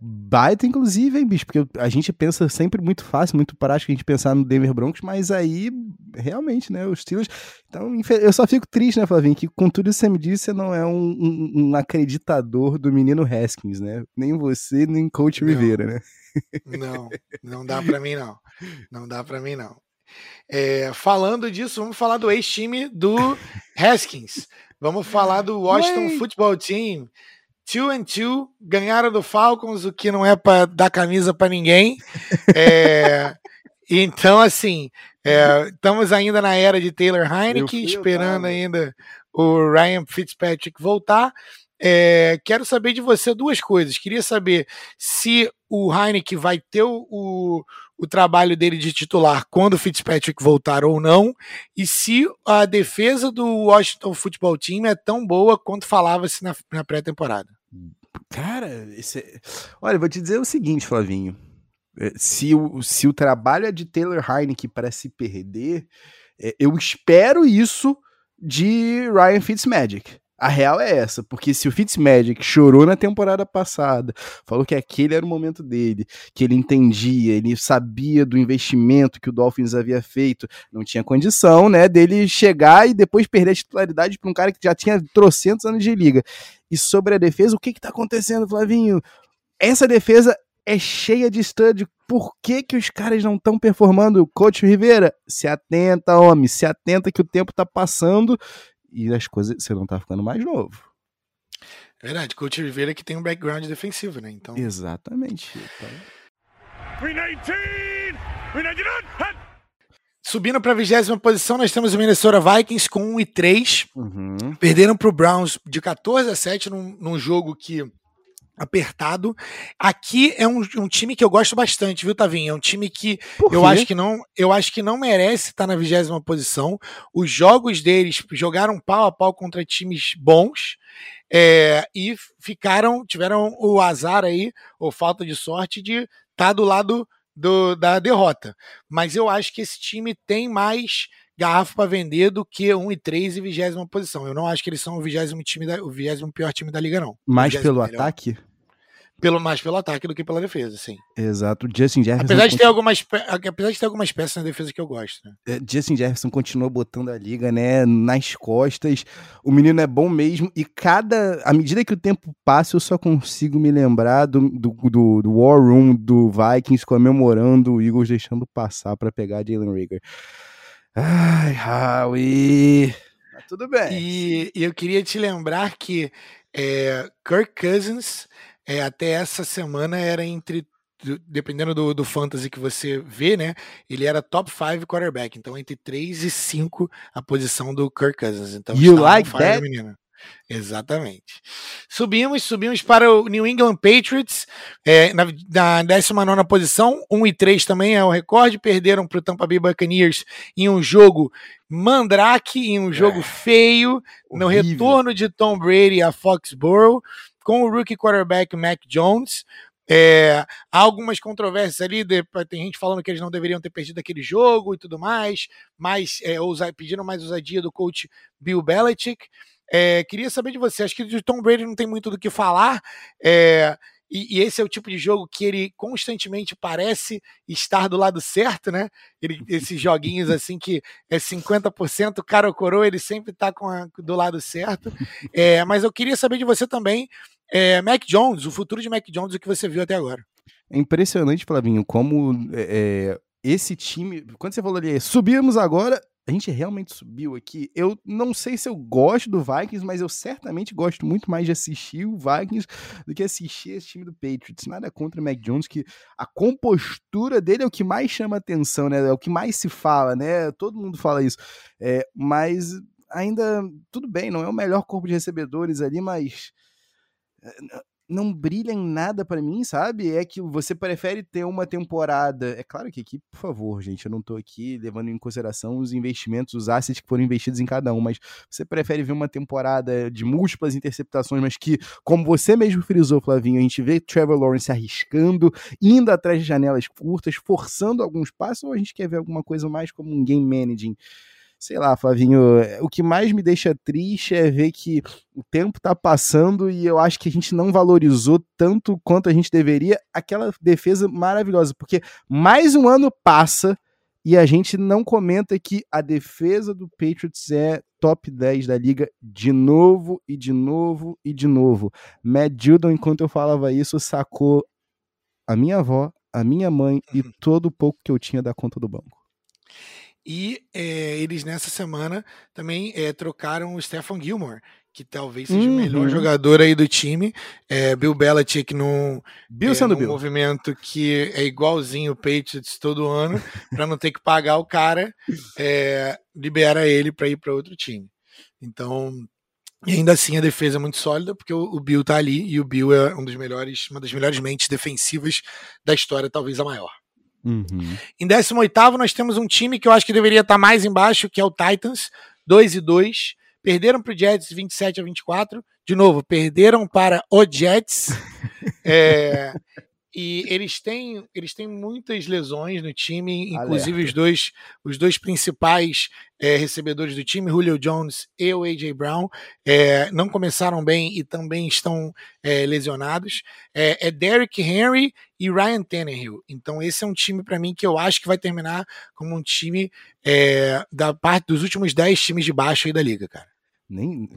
baita inclusive, hein, bicho? Porque a gente pensa sempre muito fácil, muito prático a gente pensar no Denver Broncos, mas aí, realmente, né, os Steelers... Então, eu só fico triste, né, Flavinho, que com tudo isso que você me disse, você não é um, um, um acreditador do menino Haskins, né? Nem você, nem Coach não, Rivera, né? Não, não dá pra mim, não. Não dá pra mim, não. É, falando disso, vamos falar do ex-time do Haskins. Vamos falar do Washington Ué. Football Team two and two, ganharam do Falcons, o que não é para dar camisa para ninguém. É, então, assim, é, estamos ainda na era de Taylor Heineken, esperando ainda o Ryan Fitzpatrick voltar. É, quero saber de você duas coisas. Queria saber se o Heineken vai ter o, o, trabalho dele de titular quando o Fitzpatrick voltar ou não, e se a defesa do Washington Football Team é tão boa quanto falava-se na, na pré-temporada. Cara, esse... É, olha, vou te dizer o seguinte, Flavinho. É, se o, se o trabalho é de Taylor Heineken para se perder, é, eu espero isso de Ryan Fitzmagic. A real é essa, porque se o Fitzmagic chorou na temporada passada, falou que aquele era o momento dele, que ele entendia, ele sabia do investimento que o Dolphins havia feito, não tinha condição, né, dele chegar e depois perder a titularidade para um cara que já tinha trocentos anos de liga. E sobre a defesa, o que está acontecendo, Flavinho? Essa defesa é cheia de stud. Por que, que os caras não estão performando? Coach Rivera, se atenta, homem, se atenta que o tempo está passando e as coisas, você não tá ficando mais novo. É verdade, Coach Rivera que tem um background defensivo, né? Então... Exatamente. Então... Subindo para a vigésima posição, nós temos o Minnesota Vikings com 1 e 3. Uhum. Perderam para o Browns de 14 a 7 num, num jogo que apertado. Aqui é um, um, time que eu gosto bastante, viu, Tavinho? É um time que eu acho que não, eu acho que não merece estar na vigésima posição. Os jogos deles jogaram pau a pau contra times bons é, e ficaram, tiveram o azar aí, ou falta de sorte, de estar tá do lado do, da derrota. Mas eu acho que esse time tem mais garrafa para vender do que 1 e 3 e 20 posição. Eu não acho que eles são o 20 time da, o 20 pior time da liga, não. Mais pelo melhor. ataque? Pelo, mais pelo ataque do que pela defesa, sim. Exato. Justin Jefferson. Apesar de, ter algumas, apesar de ter algumas peças na defesa que eu gosto. Né? É, Justin Jefferson continua botando a liga, né, nas costas. O menino é bom mesmo. E cada. À medida que o tempo passa, eu só consigo me lembrar do, do, do, do War Room do Vikings comemorando o Eagles deixando passar para pegar Jalen Rager. Ai, Howie. Mas tudo bem. E, e, eu queria te lembrar que é, Kirk Cousins, é, até essa semana, era entre. Dependendo do, do fantasy que você vê, né? Ele era top 5 quarterback. Então, entre 3 e 5 a posição do Kirk Cousins. Então, you like that? Menina. Exatamente. Subimos, subimos para o New England Patriots é, na, na 19 posição, 1 e 3 também é o recorde. Perderam para o Tampa Bay Buccaneers em um jogo mandrake, em um jogo é, feio, horrível. no retorno de Tom Brady a Foxborough, com o rookie quarterback Mac Jones. É, há algumas controvérsias ali, de, tem gente falando que eles não deveriam ter perdido aquele jogo e tudo mais, mas é, ousa, pediram mais ousadia do coach Bill Belichick. É, queria saber de você. Acho que de Tom Brady não tem muito do que falar. É, e, e, esse é o tipo de jogo que ele constantemente parece estar do lado certo, né? Ele, esses joguinhos assim que é 50% cara ou coroa, ele sempre está do lado certo. É, mas eu queria saber de você também, é, Mac Jones, o futuro de Mac Jones, o que você viu até agora. É impressionante, Flavinho, como é, esse time, quando você falou ali, subimos agora, a gente realmente subiu aqui. Eu não sei se eu gosto do Vikings, mas eu certamente gosto muito mais de assistir o Vikings do que assistir esse time do Patriots. Nada contra o Mac Jones, que a compostura dele é o que mais chama atenção, né? É o que mais se fala, né? Todo mundo fala isso. É, mas ainda, tudo bem, não é o melhor corpo de recebedores ali, mas é, não brilha em nada para mim, sabe? É que você prefere ter uma temporada. É claro que aqui, por favor, gente, eu não tô aqui levando em consideração os investimentos, os assets que foram investidos em cada um, mas você prefere ver uma temporada de múltiplas interceptações, mas que, como você mesmo frisou, Flavinho, a gente vê Trevor Lawrence arriscando, indo atrás de janelas curtas, forçando alguns passos, ou a gente quer ver alguma coisa mais como um game managing? Sei lá, Flavinho, o que mais me deixa triste é ver que o tempo tá passando e eu acho que a gente não valorizou tanto quanto a gente deveria aquela defesa maravilhosa, porque mais um ano passa e a gente não comenta que a defesa do Patriots é top 10 da liga de novo e de novo e de novo. Matt Judon, enquanto eu falava isso, sacou a minha avó, a minha mãe e uhum. todo o pouco que eu tinha da conta do banco. E é, eles nessa semana também é, trocaram o Stefan Gilmore, que talvez seja uhum. o melhor uhum. jogador aí do time. É, Bill Belichick num, Bill é, num Bill. movimento que é igualzinho o Patriots todo ano, para não ter que pagar o cara, é, libera ele para ir para outro time. Então, e ainda assim a defesa é muito sólida, porque o, o Bill tá ali e o Bill é um dos melhores, uma das melhores mentes defensivas da história, talvez a maior. Uhum. Em 18 nós temos um time que eu acho que deveria estar mais embaixo, que é o Titans, 2 e 2. Perderam para o Jets 27 a 24. De novo, perderam para o Jets. é, e eles têm, eles têm muitas lesões no time, inclusive os dois, os dois principais é, recebedores do time, Julio Jones e o A.J. Brown, é, não começaram bem e também estão é, lesionados. É, é Derrick Henry e Ryan Tannehill. Então esse é um time para mim que eu acho que vai terminar como um time da parte dos últimos 10 times de baixo aí da liga, cara. Nem,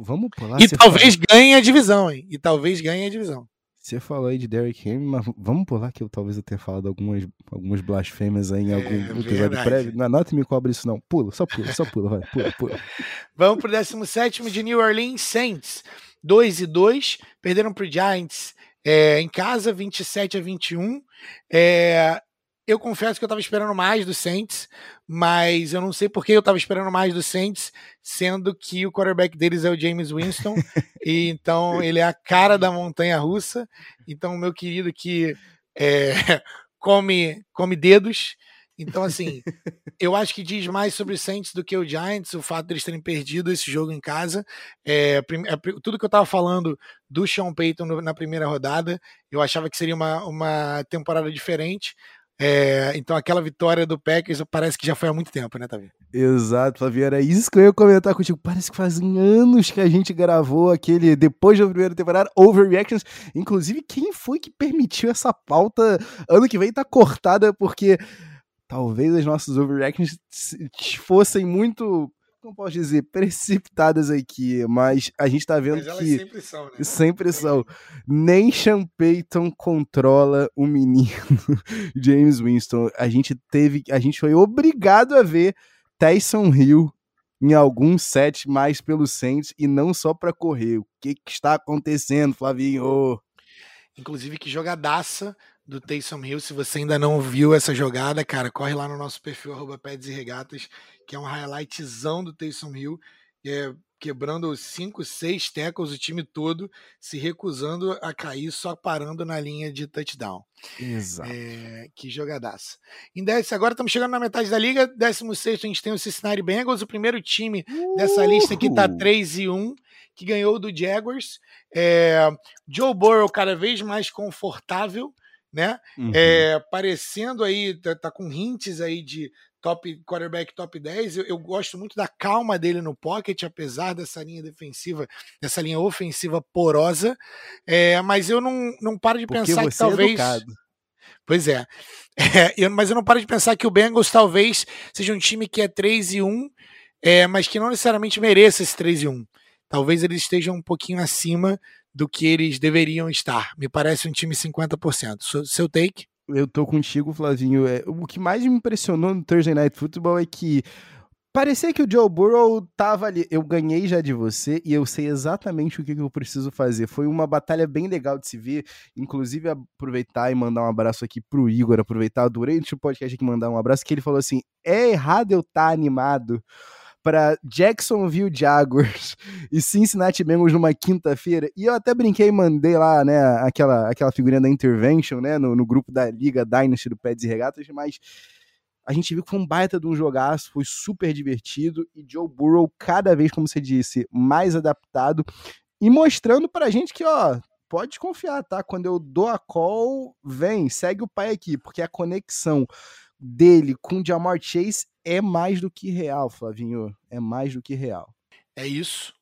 vamos pular. E talvez fala. ganhe a divisão, hein? E talvez ganhe a divisão. Você falou aí de Derrick Henry, mas vamos pular que eu talvez eu tenha falado algumas, algumas blasfêmias aí em é, algum episódio prévio. Não, não me cobre isso, não. Pula, só pula, só pula, vai, pula, pula. Vamos pro 17 de New Orleans Saints. 2 e 2, perderam pro Giants é, em casa, 27 a 21. É, eu confesso que eu estava esperando mais do Saints, mas eu não sei por que eu estava esperando mais do Saints, sendo que o quarterback deles é o James Winston, e então ele é a cara da montanha russa. Então, meu querido que é, come, come dedos. Então, assim, eu acho que diz mais sobre o Saints do que o Giants, o fato deles terem perdido esse jogo em casa. É, é, tudo que eu estava falando do Sean Payton na primeira rodada, eu achava que seria uma, uma temporada diferente. É, então aquela vitória do Packers parece que já foi há muito tempo, né, Tavi? Exato, Flavio, era isso que eu ia comentar contigo. Parece que fazem anos que a gente gravou aquele, depois da primeira temporada, Overreactions. Inclusive, quem foi que permitiu essa pauta ano que vem tá cortada, porque talvez as nossas Overreactions fossem muito não posso dizer, precipitadas aqui, mas a gente tá vendo mas que. Sempre são, né? Sempre são. Nem Sean Payton controla o menino James Winston. A gente teve. A gente foi obrigado a ver Tyson Hill em algum set mais pelo Saints e não só para correr. O que, que está acontecendo, Flavinho? Inclusive, que jogadaça do Taysom Hill. Se você ainda não viu essa jogada, cara, corre lá no nosso perfil, arroba Peds e Regatas, que é um highlightzão do Taysom Hill, é, quebrando cinco, seis tackles, o time todo se recusando a cair, só parando na linha de touchdown. Exato. É, que jogadaça. Em agora estamos chegando na metade da liga, 16 a gente tem o Cincinnati Bengals, o primeiro time dessa lista aqui tá 3 e 1, que ganhou do Jaguars. É, Joe Burrow cada vez mais confortável, né? Uhum. É, parecendo aí, tá, tá, com hints aí de top quarterback top 10. Eu, eu, gosto muito da calma dele no pocket, apesar dessa linha defensiva, dessa linha ofensiva porosa. É, mas eu não, não paro de Porque pensar que é talvez. É pois é. é eu, mas eu não paro de pensar que o Bengals talvez seja um time que é 3 e 1, é, mas que não necessariamente mereça esse 3 e 1. Talvez eles estejam um pouquinho acima do que eles deveriam estar. Me parece um time 50%. Seu take? Eu tô contigo, Flavinho. É, o que mais me impressionou no Thursday Night Football é que Parecia que o Joe Burrow tava ali. Eu ganhei já de você e eu sei exatamente o que, que eu preciso fazer. Foi uma batalha bem legal de se ver. Inclusive, aproveitar e mandar um abraço aqui pro Igor. Aproveitar durante o podcast aqui mandar um abraço. Que ele falou assim: é errado eu estar tá animado para Jacksonville Jaguars e Cincinnati Bengals numa quinta-feira. E eu até brinquei e mandei lá, né, aquela, aquela figurinha da Intervention, né, no, no grupo da Liga Dynasty do Pets e Regatas, mas a gente viu que foi um baita de um jogaço, foi super divertido e Joe Burrow cada vez, como você disse, mais adaptado e mostrando pra gente que, ó, pode confiar, tá? Quando eu dou a call, vem, segue o pai aqui, porque a conexão dele com o Jamar Chase é mais do que real, Flavinho, é mais do que real. É isso.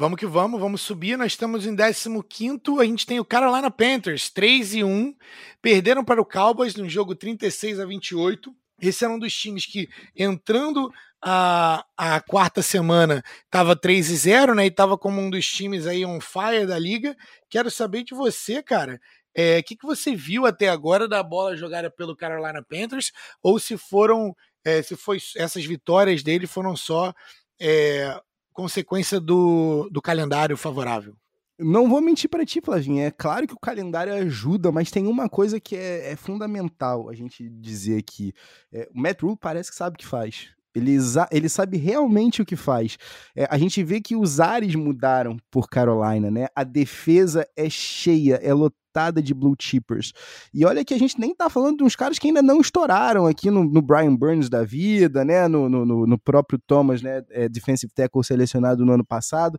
Vamos que vamos, vamos subir. Nós estamos em 15. A gente tem o Carolina Panthers, 3 e 1. Perderam para o Cowboys no jogo 36 a 28. Esse era um dos times que, entrando a, a quarta semana, estava 3 e 0, né? E estava como um dos times aí on fire da liga. Quero saber de você, cara. O é, que, que você viu até agora da bola jogada pelo Carolina Panthers? Ou se foram. É, se foi essas vitórias dele foram só é, consequência do, do calendário favorável? Não vou mentir para ti, Flavinho. É claro que o calendário ajuda, mas tem uma coisa que é, é fundamental a gente dizer aqui. É, o Matt Rule parece que sabe o que faz. Ele, ele sabe realmente o que faz. É, a gente vê que os ares mudaram por Carolina, né? A defesa é cheia, é lotada de blue chippers. E olha que a gente nem tá falando de uns caras que ainda não estouraram aqui no, no Brian Burns da vida, né? No, no, no próprio Thomas, né? É, defensive tackle selecionado no ano passado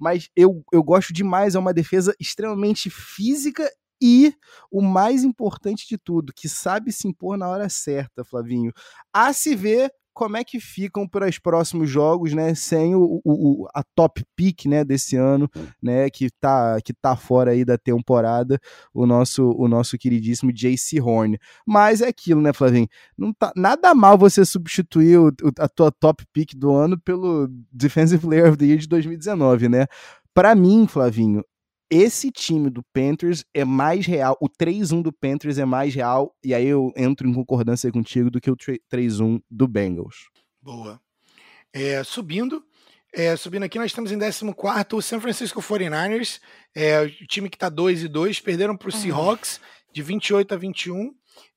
mas eu, eu gosto demais, é uma defesa extremamente física e o mais importante de tudo, que sabe se impor na hora certa, Flavinho. A se ver como é que ficam para os próximos jogos, né, sem o, o, a top pick, né, desse ano, né, que tá que tá fora aí da temporada, o nosso o nosso queridíssimo JC Horn. Mas é aquilo, né, Flavinho? Não tá nada mal você substituir o, a tua top pick do ano pelo Defensive Player of the Year de 2019, né? Para mim, Flavinho, esse time do Panthers é mais real, o 3-1 do Panthers é mais real, e aí eu entro em concordância contigo do que o 3-1 do Bengals. Boa. É, subindo, é, subindo aqui, nós estamos em 14 o San Francisco 49ers, é, o time que está 2 e 2, perderam para o Seahawks de 28 a 21.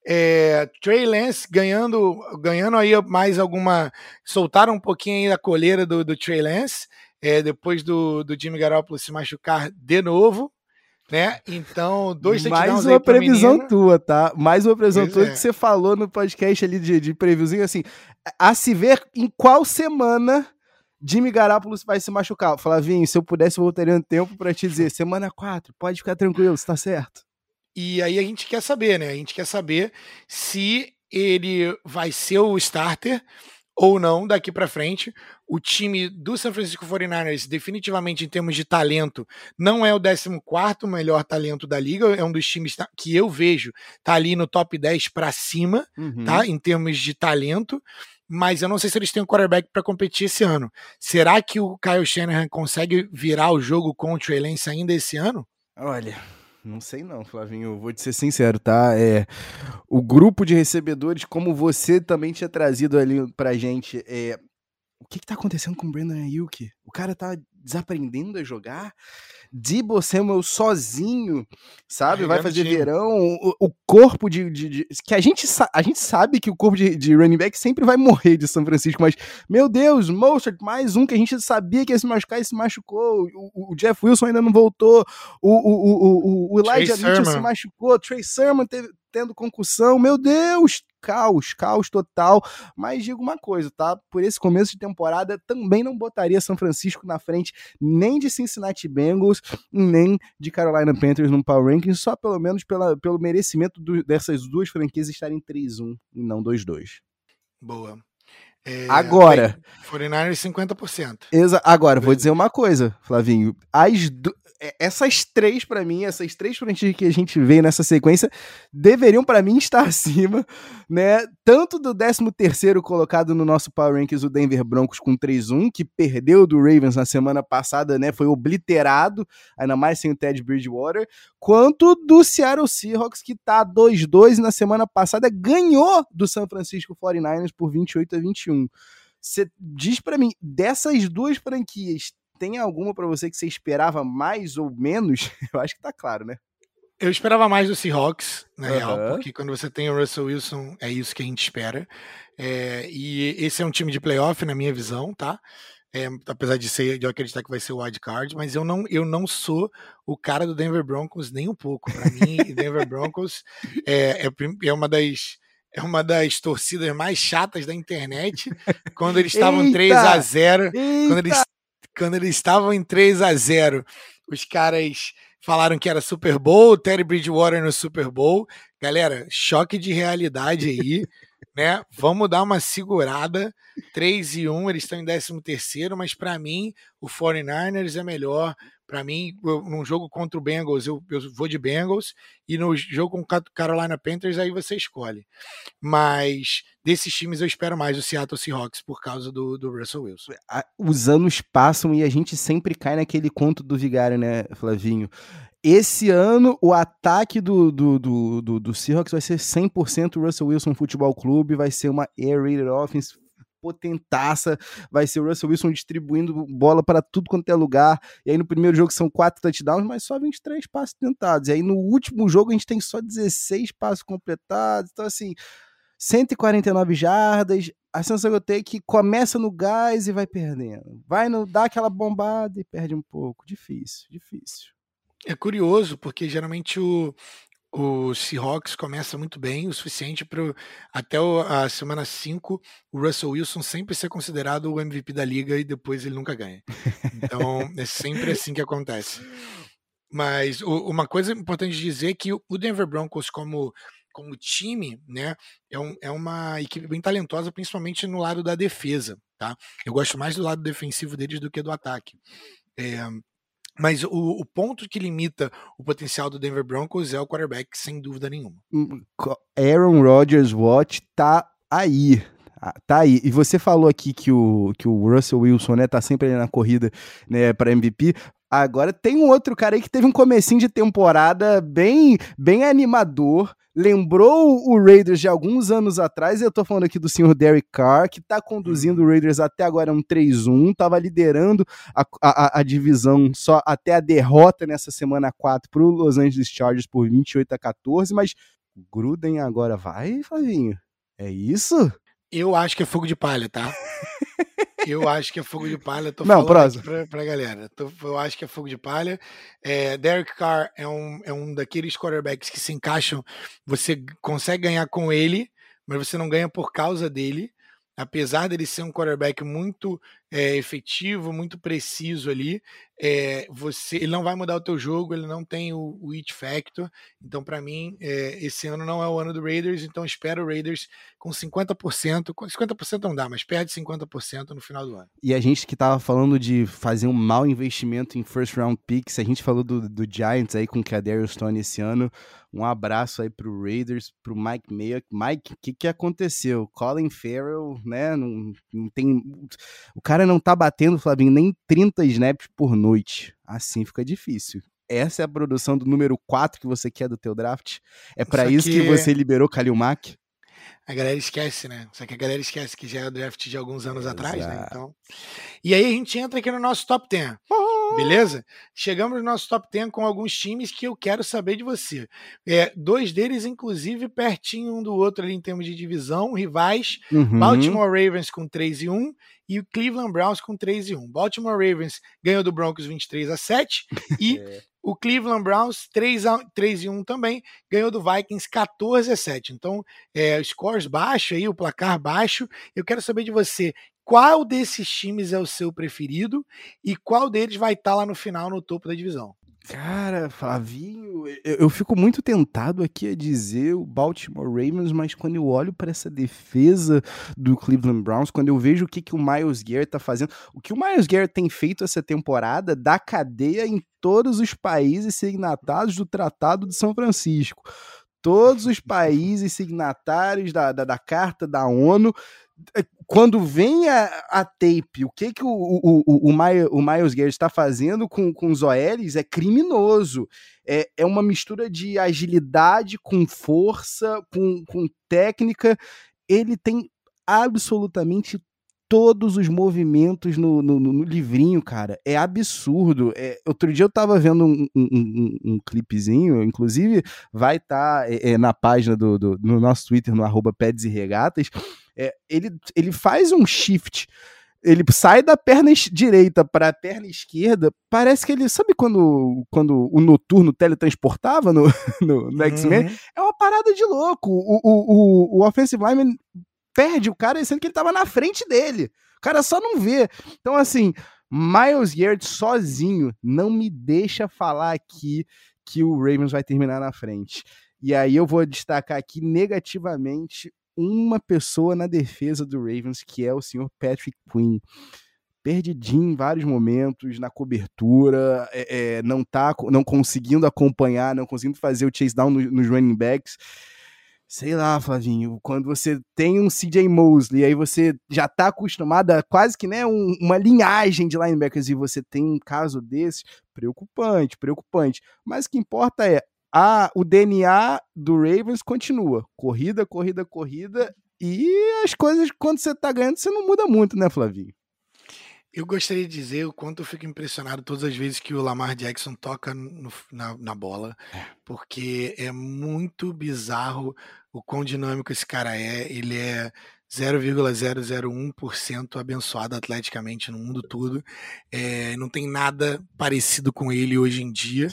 É, Trey Lance ganhando, ganhando aí mais alguma. Soltaram um pouquinho aí a coleira do, do Trey Lance é, depois do, do Jimmy Garoppolo se machucar de novo, né? Então, dois Mais uma previsão tua, tá? Mais uma previsão pois tua é. que você falou no podcast ali de, de previewzinho, assim, a se ver em qual semana Jimmy Garoppolo vai se machucar. Flavinho, se eu pudesse, eu voltaria no tempo para te dizer, semana 4, pode ficar tranquilo, está certo. E aí a gente quer saber, né? A gente quer saber se ele vai ser o starter ou não daqui para frente. O time do San Francisco 49ers, definitivamente em termos de talento, não é o 14 melhor talento da liga, é um dos times que eu vejo tá ali no top 10 para cima, uhum. tá? Em termos de talento. Mas eu não sei se eles têm um quarterback para competir esse ano. Será que o Kyle Shanahan consegue virar o jogo com o Trey Lance ainda esse ano? Olha, não sei não, Flavinho. Vou te ser sincero, tá? É, o grupo de recebedores, como você também tinha trazido ali pra gente, é, o que, que tá acontecendo com o Brandon Ayuk? O cara tá desaprendendo a jogar? Debo Samuel sozinho, sabe? Vai fazer verão. O, o corpo de, de, de, Que a gente, a gente sabe que o corpo de, de running back sempre vai morrer de São Francisco, mas, meu Deus, Mostert, mais um que a gente sabia que ia se machucar e se machucou. O, o Jeff Wilson ainda não voltou. O, o, o, o, Elijah Mitchell se machucou. Trey Sermon teve, tendo concussão. Meu Deus, caos, caos total. Mas digo uma coisa, tá? Por esse começo de temporada, também não botaria São Francisco na frente nem de Cincinnati Bengals, nem de Carolina Panthers no Power Rankings, só pelo menos pela, pelo merecimento do, dessas duas franquias estarem 3-1 e não 2-2. Boa. É, agora. 49ers 50%. Exa agora, vou dizer uma coisa, Flavinho. As do... É, essas três, para mim, essas três franquias que a gente vê nessa sequência, deveriam, para mim, estar acima, né? Tanto do 13 terceiro colocado no nosso Power Rankings, o Denver Broncos com 3-1, que perdeu do Ravens na semana passada, né? Foi obliterado, ainda mais sem o Ted Bridgewater, quanto do Seattle Seahawks, que tá 2-2 e na semana passada ganhou do San Francisco 49ers por 28 a 21. Você diz para mim, dessas duas franquias, tem alguma para você que você esperava mais ou menos? Eu acho que tá claro, né? Eu esperava mais do Seahawks, na uhum. real, porque quando você tem o Russell Wilson, é isso que a gente espera. É, e esse é um time de playoff, na minha visão, tá? É, apesar de ser de eu acreditar que vai ser o wild card, mas eu não, eu não sou o cara do Denver Broncos nem um pouco. Para mim, Denver Broncos é, é, é, uma das é uma das torcidas mais chatas da internet. Quando eles estavam 3 a 0 quando eles, quando eles estavam em 3 a 0 os caras falaram que era Super Bowl, Terry Bridgewater no Super Bowl. Galera, choque de realidade aí, né? Vamos dar uma segurada. 3 e 1, eles estão em 13 terceiro, mas para mim o 49ers é melhor. Para mim, eu, num jogo contra o Bengals, eu, eu, vou de Bengals, e no jogo com Carolina Panthers, aí você escolhe. Mas desses times eu espero mais o Seattle Seahawks por causa do, do Russell Wilson. Os anos passam e a gente sempre cai naquele conto do Vigário, né, Flavinho? Esse ano, o ataque do, do, do, do, do Seahawks vai ser 100% Russell Wilson Futebol Clube, vai ser uma Air Rated Offense potentaça, vai ser o Russell Wilson distribuindo bola para tudo quanto é lugar, e aí no primeiro jogo são quatro touchdowns, mas só 23 passes tentados, e aí no último jogo a gente tem só 16 passes completados, então assim, 149 jardas, a sensação que eu tenho é que começa no gás e vai perdendo, vai no, dá aquela bombada e perde um pouco, difícil, difícil. É curioso, porque geralmente o, o Seahawks começa muito bem, o suficiente para até a semana 5 o Russell Wilson sempre ser considerado o MVP da liga e depois ele nunca ganha. Então é sempre assim que acontece. Mas o, uma coisa importante dizer é que o Denver Broncos como como time, né, é, um, é uma equipe bem talentosa, principalmente no lado da defesa, tá? Eu gosto mais do lado defensivo deles do que do ataque. É, mas o, o, ponto que limita o potencial do Denver Broncos é o quarterback, sem dúvida nenhuma. Hum, Aaron Rodgers Watch tá aí. Tá aí. E você falou aqui que o, que o Russell Wilson, né, tá sempre na corrida, né, para MVP. Agora tem um outro cara aí que teve um comecinho de temporada bem, bem animador. Lembrou o Raiders de alguns anos atrás. Eu tô falando aqui do senhor Derek Carr, que tá conduzindo o Raiders até agora um 3-1, tava liderando a, a, a, divisão só até a derrota nessa semana 4 pro Los Angeles Chargers por 28 a 14, mas Gruden agora vai, Flavinho? É isso? Eu acho que é fogo de palha, tá? Eu acho que é fogo de palha. Tô Não, falando pra, pra galera. Tô, eu acho que é fogo de palha. É, Derek Carr é um, é um daqueles quarterbacks que se encaixam. Você consegue ganhar com ele, mas você não ganha por causa dele apesar dele ser um quarterback muito é, efetivo, muito preciso ali, é, você, ele não vai mudar o teu jogo, ele não tem o, o it factor. Então, para mim, é, esse ano não é o ano do Raiders, então espero o Raiders com 50%, 50% não dá, mas perde 50% no final do ano. E a gente que tava falando de fazer um mau investimento em first round picks, a gente falou do, do Giants aí com o Kadarius Stone esse ano, um abraço aí pro Raiders, pro Mike Mayock. Mike, o que, que aconteceu? Colin Farrell, né? Não, não tem. O cara não tá batendo, Flavinho, nem 30 snaps por noite. Assim fica difícil. Essa é a produção do número 4 que você quer do teu draft? É para isso, que... que você liberou Kalil Mack? A galera esquece, né? Só que a galera esquece que já é o draft de alguns anos Exato. atrás, né? Então. E aí a gente entra aqui no nosso top 10. Beleza? Chegamos no nosso top 10 com alguns times que eu quero saber de você. É, dois deles, inclusive, pertinho um do outro ali em termos de divisão, rivais. Uhum. Baltimore Ravens com 3 e 1 e o Cleveland Browns com 3 e 1. Baltimore Ravens ganhou do Broncos 23 a 7 e é. o Cleveland Browns 3, a, 3 e 1 também ganhou do Vikings 14 a 7. Então, é, scores baixo aí, o placar baixo. Eu quero saber de você, qual desses times é o seu preferido e qual deles vai estar tá lá no final no topo da divisão. Cara, Flavinho, eu, eu, fico muito tentado aqui a dizer o Baltimore Ravens, mas quando eu olho para essa defesa do Cleveland Browns, quando eu vejo o que, que o Miles Garrett tá fazendo, o que o Miles Garrett tem feito essa temporada dá cadeia em todos os países signatários do Tratado de São Francisco. Todos os países signatários da, da, da Carta da ONU quando vem a, a tape, o que, que o, o, o, o, Miles, o Miles Garrett está fazendo com, com os OLs é criminoso. É, é uma mistura de agilidade com força, com, com técnica. Ele tem absolutamente todos os movimentos no, no, no livrinho, cara. É absurdo. É, outro dia eu tava vendo um, um, um, um clipezinho, inclusive vai estar tá, é, é, na página do, do, no nosso Twitter, no arroba Peds e Regatas. É, ele, ele faz um shift ele sai da perna direita para a perna esquerda, parece que ele. Sabe quando, quando o noturno teletransportava no, no, no X-Men? Uhum. É uma parada de louco. O, o, o, o Offensive Lineman perde o cara, sendo que ele tava na frente dele. O cara só não vê. Então, assim, Miles Garrett sozinho não me deixa falar aqui que o Ravens vai terminar na frente. E aí eu vou destacar aqui negativamente uma pessoa na defesa do Ravens, que é o senhor Patrick Quinn. Perdidinho em vários momentos, na cobertura, é, é, não tá não conseguindo acompanhar, não conseguindo fazer o chase down nos, nos running backs sei lá, Flavinho, quando você tem um CJ Mosley, aí você já tá acostumado a quase que né, um, uma linhagem de linebackers e você tem um caso desse, preocupante, preocupante. Mas o que importa é a, o DNA do Ravens continua. Corrida, corrida, corrida. E as coisas, quando você tá ganhando, você não muda muito, né, Flavinho? Eu gostaria de dizer o quanto eu fico impressionado todas as vezes que o Lamar Jackson toca no, na, na, bola, é. porque é muito bizarro o quão dinâmico esse cara é. Ele é 0,001% abençoado atleticamente no mundo todo. É, não tem nada parecido com ele hoje em dia.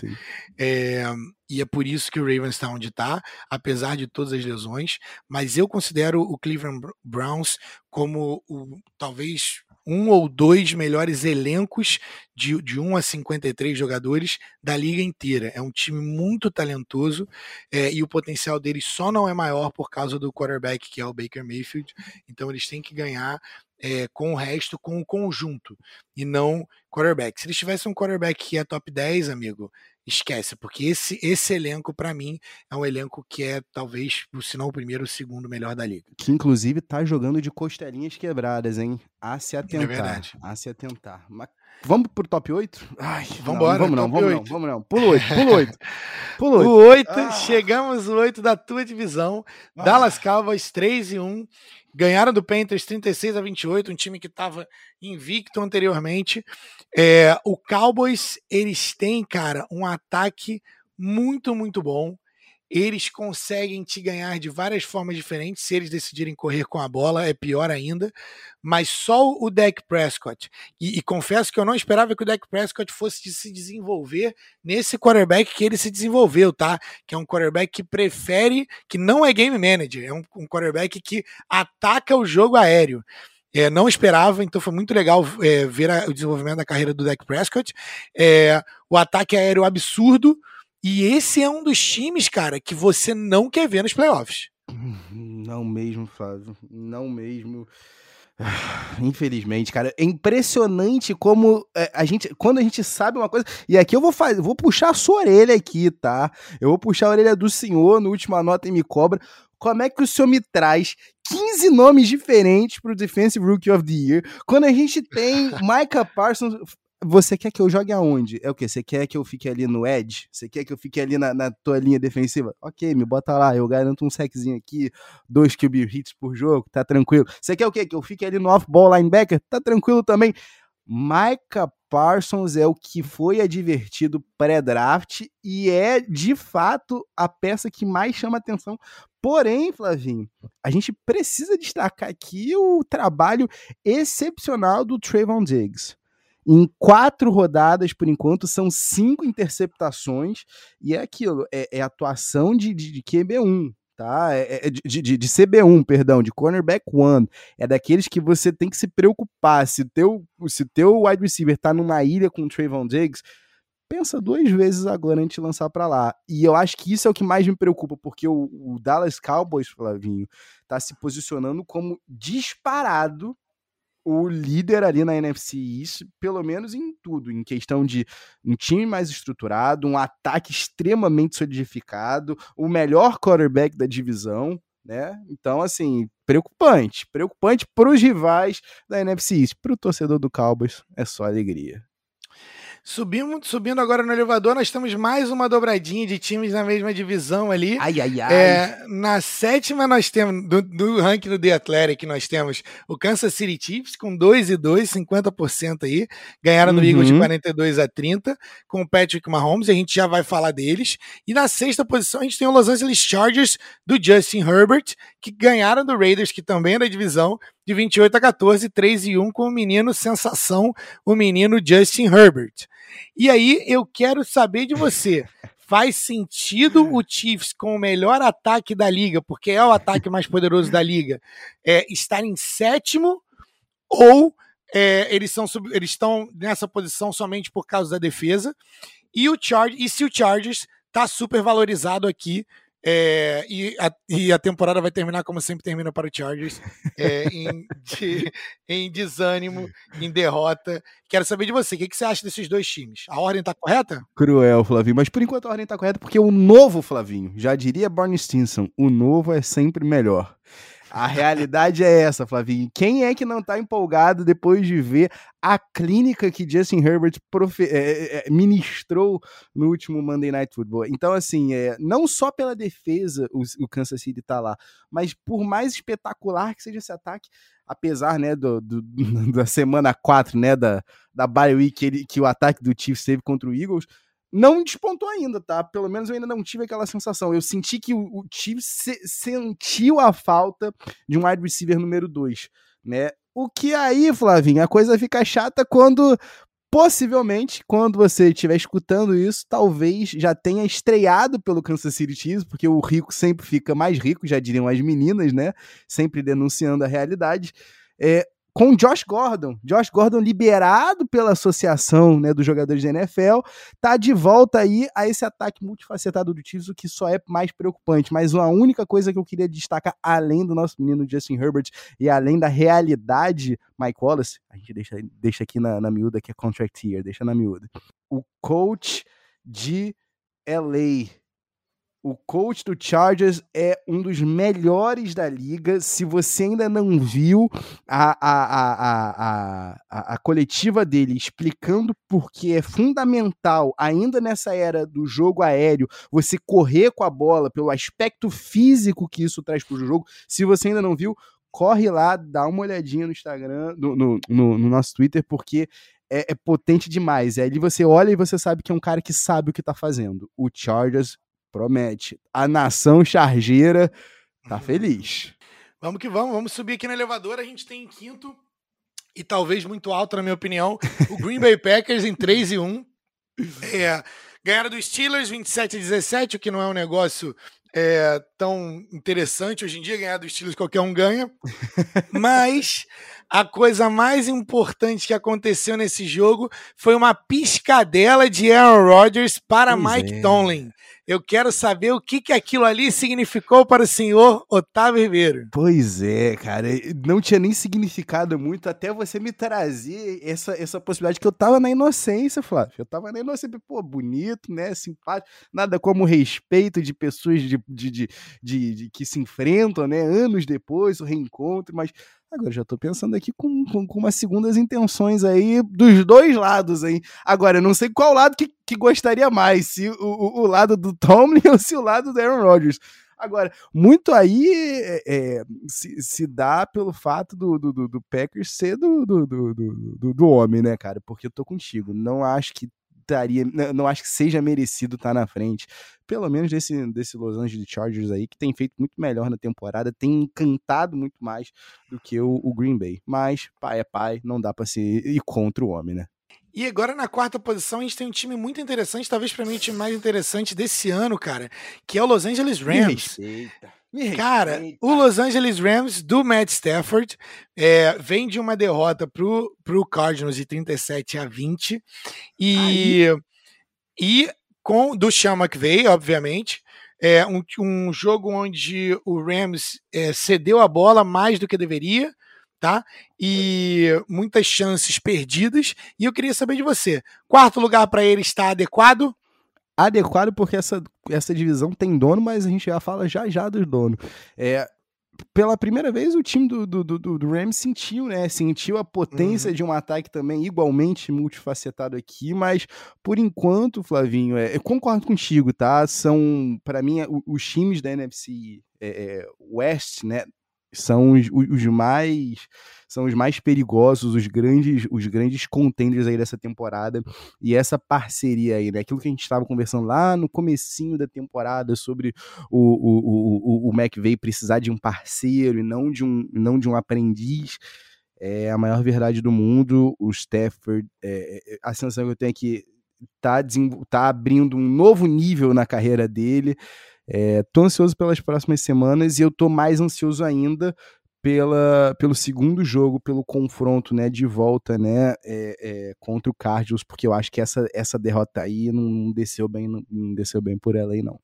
É, e é por isso que o Ravens está onde está, apesar de todas as lesões. Mas eu considero o Cleveland Browns como o, talvez um ou dois melhores elencos de, de 1 a 53 jogadores da liga inteira. É um time muito talentoso é, e o potencial deles só não é maior por causa do quarterback, que é o Baker Mayfield. Então eles têm que ganhar é, com o resto, com o conjunto, e não quarterback. Se eles tivessem um quarterback que é top 10, amigo, esquece, porque esse, esse elenco, para mim, é um elenco que é talvez, se não o primeiro, o segundo melhor da liga. Que inclusive tá jogando de costelinhas quebradas, hein? A se é atentar. É verdade. A se atentar. Mas Vamos pro top 8? Ai, vambora. Não, vamos não, vamos 8. não, vamos não. Pulo 8, pulo 8. Pulo 8. O 8, ah. chegamos no 8 da tua divisão. Ah. Dallas Cowboys 3 e 1. Ganharam do Panthers 36 a 28, um time que estava invicto anteriormente. É, o Cowboys, eles têm, cara, um ataque muito, muito bom eles conseguem te ganhar de várias formas diferentes. Se eles decidirem correr com a bola, é pior ainda. Mas só o Dak Prescott. E, e, confesso que eu não esperava que o Dak Prescott fosse se desenvolver nesse quarterback que ele se desenvolveu, tá? Que é um quarterback que prefere, que não é game manager, é um, um quarterback que ataca o jogo aéreo. É, não esperava, então foi muito legal é, ver a, o desenvolvimento da carreira do Dak Prescott. É, o ataque aéreo absurdo e esse é um dos times, cara, que você não quer ver nos playoffs. Não mesmo, Flávio. Não mesmo. Infelizmente, cara, é impressionante como é, a gente, quando a gente sabe uma coisa, e aqui eu vou fazer, vou puxar a sua orelha aqui, tá? Eu vou puxar a orelha do senhor no última nota e me cobra. Como é que o senhor me traz 15 nomes diferentes pro Defensive Rookie of the Year, quando a gente tem Micah Parsons você quer que eu jogue aonde? É o quê? Você quer que eu fique ali no edge? Você quer que eu fique ali na, na tua linha defensiva? Ok, me bota lá, eu garanto um sexzinho aqui, dois QB hits por jogo, tá tranquilo. Você quer o quê? Que eu fique ali no off-ball linebacker? Tá tranquilo também. Micah Parsons é o que foi advertido pré-draft e é, de fato, a peça que mais chama atenção. Porém, Flavinho, a gente precisa destacar aqui o trabalho excepcional do Trayvon Diggs. Em quatro rodadas, por enquanto, são cinco interceptações, e é aquilo, é, é atuação de, de, de QB1, tá? É, é de, de, de, CB1, perdão, de cornerback one. É daqueles que você tem que se preocupar. Se teu, se teu wide receiver tá numa ilha com o Trayvon Diggs, pensa duas vezes agora antes de lançar para lá. E eu acho que isso é o que mais me preocupa, porque o, o Dallas Cowboys, Flavinho, tá se posicionando como disparado o líder ali na NFC East, pelo menos em tudo, em questão de um time mais estruturado, um ataque extremamente solidificado, o melhor quarterback da divisão, né? Então, assim, preocupante, preocupante para os rivais da NFC East, para o torcedor do Cowboys é só alegria. Subimos, subindo agora no elevador, nós temos mais uma dobradinha de times na mesma divisão ali. Ai, ai, ai. É, na sétima, nós temos, do, do ranking do The Athletic, nós temos o Kansas City Chiefs com 2 e 2, 50% aí. Ganharam no Uhum. Eagles de 42 a 30, com o Patrick Mahomes, a gente já vai falar deles. E na sexta posição, a gente tem o Los Angeles Chargers do Justin Herbert, que ganharam do Raiders, que também é da divisão, de 28 a 14, 3 e 1, com o menino sensação, o menino Justin Herbert. E aí, eu quero saber de você. Faz sentido o Chiefs com o melhor ataque da liga, porque é o ataque mais poderoso da liga, é, estar em sétimo ou é, eles, são eles estão nessa posição somente por causa da defesa? E, o Charge, e se o Chargers está super valorizado aqui é, e, a, e a temporada vai terminar como sempre termina para o Chargers, é, em, de- em desânimo, em derrota. Quero saber de você, o que, que você acha desses dois times? A ordem está correta? Cruel, Flavinho. Mas por enquanto a ordem tá correta, porque o novo Flavinho, já diria Barney Stinson, o novo é sempre melhor. A realidade é essa, Flavinho. Quem é que não tá empolgado depois de ver a clínica que Justin Herbert é, é, é, ministrou no último Monday Night Football? Então, assim, é, não só pela defesa o, o Kansas City tá lá, mas por mais espetacular que seja esse ataque, apesar né, do, do- da semana 4, né, da, da bye week que, ele- que o ataque do Chiefs teve contra o Eagles, não despontou ainda, tá? Pelo menos eu ainda não tive aquela sensação. Eu senti que o, o Chiefs se- sentiu a falta de um wide receiver número 2, né? O que aí, Flavinho, a coisa fica chata quando possivelmente, quando você estiver escutando isso, talvez já tenha estreado pelo Kansas City Chiefs, porque o rico sempre fica mais rico, já diriam as meninas, né? Sempre denunciando a realidade. É, com Josh Gordon. Josh Gordon liberado pela associação né, dos jogadores da NFL, tá de volta aí a esse ataque multifacetado do Chiefs, o que só é mais preocupante. Mas uma única coisa que eu queria destacar, além do nosso menino Justin Herbert e além da realidade, Mike Wallace, a gente deixa, deixa aqui na, na miúda, que é contract year, deixa na miúda. O coach de LA, o coach do Chargers é um dos melhores da liga. Se você ainda não viu a, a, a, a, a, coletiva dele explicando por que é fundamental, ainda nessa era do jogo aéreo, você correr com a bola, pelo aspecto físico que isso traz para o jogo. Se você ainda não viu, corre lá, dá uma olhadinha no Instagram, no, no, no, no nosso Twitter, porque é, é potente demais. E ali você olha e você sabe que é um cara que sabe o que tá fazendo. O Chargers promete. A nação chargeira tá feliz. Vamos que vamos, vamos subir aqui no elevador. A gente tem em quinto, e talvez muito alto, na minha opinião, o Green Bay Packers em 3 e 1. É, ganharam do Steelers 27 a 17, o que não é um negócio é, tão interessante hoje em dia. Ganhar do Steelers qualquer um ganha. Mas a coisa mais importante que aconteceu nesse jogo foi uma piscadela de Aaron Rodgers para Pois Mike é. Tomlin. Eu quero saber o que, que aquilo ali significou para o senhor Otávio Ribeiro. Pois é, cara. Não tinha nem significado muito até você me trazer essa, essa possibilidade que eu tava na inocência, Flávio. Eu tava na inocência, pô, bonito, né? Simpático. Nada como respeito de pessoas de, de, de, de- de- que se enfrentam, né? Anos depois, o reencontro, mas. Agora já tô pensando aqui com, com, com umas segundas intenções aí dos dois lados, hein? Agora, eu não sei qual lado que, que gostaria mais, se o, o, o lado do Tomlin ou se o lado do Aaron Rodgers. Agora, muito aí é, é, se, se dá pelo fato do, do, do, do Packers ser do, do, do, do- do homem, né, cara? Porque eu tô contigo. Não acho que estaria. Não, acho que seja merecido estar na frente. Pelo menos desse, desse Los Angeles Chargers aí, que tem feito muito melhor na temporada, tem encantado muito mais do que o, o Green Bay. Mas pai é pai, não dá pra se ir contra o homem, né? E agora na quarta posição a gente tem um time muito interessante, talvez para mim o time mais interessante desse ano, cara, que é o Los Angeles Me Rams. respeita. Me Cara, respeita. o Los Angeles Rams do Matt Stafford é, vem de uma derrota pro, pro Cardinals de 37 a 20 e, e com do Sean McVay, obviamente. É um, um jogo onde o Rams é, cedeu a bola mais do que deveria, tá? E muitas chances perdidas. E eu queria saber de você: quarto lugar para ele está adequado? Adequado porque essa, essa divisão tem dono, mas a gente já fala já já dos donos. É, pela primeira vez o time do, do, do, do Rams sentiu, né? Sentiu a potência uhum. de um ataque também igualmente multifacetado aqui, mas por enquanto, Flavinho, é, eu concordo contigo, tá? São, para mim, os times da NFC é, é, West, né? São os, os mais são os mais perigosos, os grandes, os grandes contenders aí dessa temporada. E essa parceria aí, né? Aquilo que a gente estava conversando lá no comecinho da temporada sobre o, o, o, o McVay precisar de um parceiro e não de um, não de um aprendiz. É a maior verdade do mundo. O Stafford, é, é a sensação que eu tenho é que tá, tá abrindo um novo nível na carreira dele. É, tô ansioso pelas próximas semanas e eu tô mais ansioso ainda pela, pelo segundo jogo, pelo confronto, né, de volta, né, é, é, contra o Cardinals, porque eu acho que essa, essa derrota aí não desceu bem, não, não desceu bem por ela aí, não.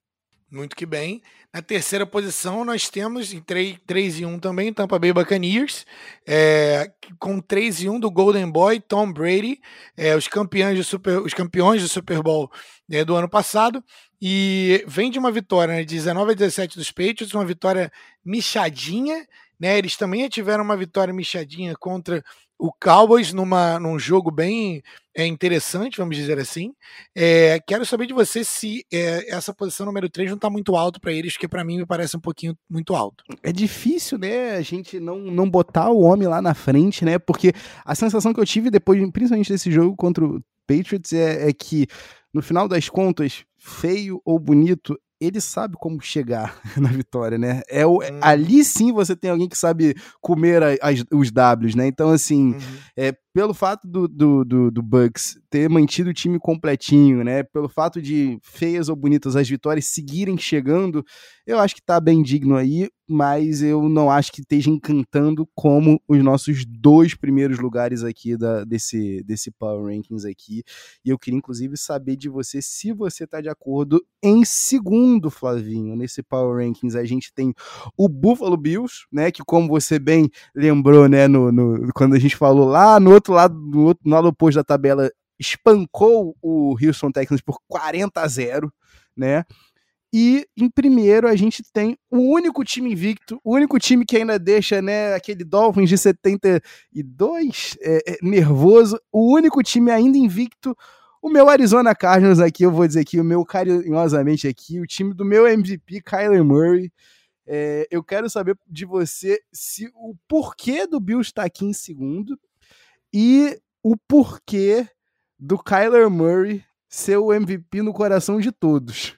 Muito que bem. Na terceira posição, nós temos em 3, 3 e 1 também, Tampa Bay Buccaneers, é, com 3 e 1 do Golden Boy, Tom Brady, é, os, campeões do Super, os campeões do Super Bowl é, do ano passado, e vem de uma vitória né, de 19 a 17 dos Patriots, uma vitória michadinha, né? Eles também tiveram uma vitória michadinha contra o Cowboys numa, num jogo bem é, interessante, vamos dizer assim. É, quero saber de você se é, essa posição número 3 não está muito alto para eles, porque para mim me parece um pouquinho muito alto. É difícil, né, a gente não, não botar o homem lá na frente, né? Porque a sensação que eu tive depois, principalmente desse jogo contra o Patriots, é, é que no final das contas, feio ou bonito, ele sabe como chegar na vitória, né? É o, hum. Ali sim você tem alguém que sabe comer as, os Ws, né? Então, assim, uhum. é, pelo fato do, do, do, do, Bucks ter mantido o time completinho, né? Pelo fato de feias ou bonitas as vitórias seguirem chegando, eu acho que tá bem digno aí, mas eu não acho que esteja encantando como os nossos dois primeiros lugares aqui da, desse, desse Power Rankings aqui. E eu queria, inclusive, saber de você se você tá de acordo. Em segundo, Flavinho, nesse Power Rankings, a gente tem o Buffalo Bills, né? Que, como você bem lembrou, né, no, no quando a gente falou lá no outro outro lado, no outro lado oposto da tabela, espancou o Houston Texans por 40 a 0, né? E em primeiro a gente tem o único time invicto, o único time que ainda deixa, né, aquele Dolphins de 72 é, é, nervoso, o único time ainda invicto, o meu Arizona Cardinals aqui, eu vou dizer aqui, o meu carinhosamente aqui, o time do meu MVP, Kyler Murray. É, eu quero saber de você se o porquê do Bills estar aqui em segundo e o porquê do Kyler Murray ser o MVP no coração de todos.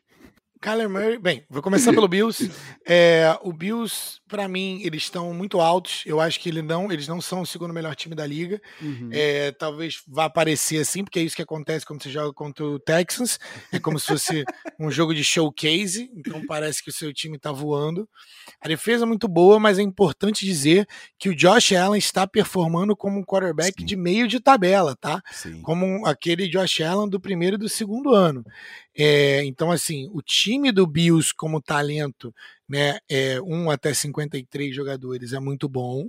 Kyler Murray, bem, vou começar pelo Bills. É, o Bills, para mim, eles estão muito altos. Eu acho que ele não, eles não são o segundo melhor time da liga. Uhum. É, talvez vá aparecer assim, porque é isso que acontece quando você joga contra o Texans. É como se fosse um jogo de showcase. Então parece que o seu time está voando. A defesa é muito boa, mas é importante dizer que o Josh Allen está performando como um quarterback Sim. de meio de tabela, tá? Sim. Como aquele Josh Allen do primeiro e do segundo ano. É, então, assim, o time do Bills como talento, né, é, 1 até 53 jogadores é muito bom,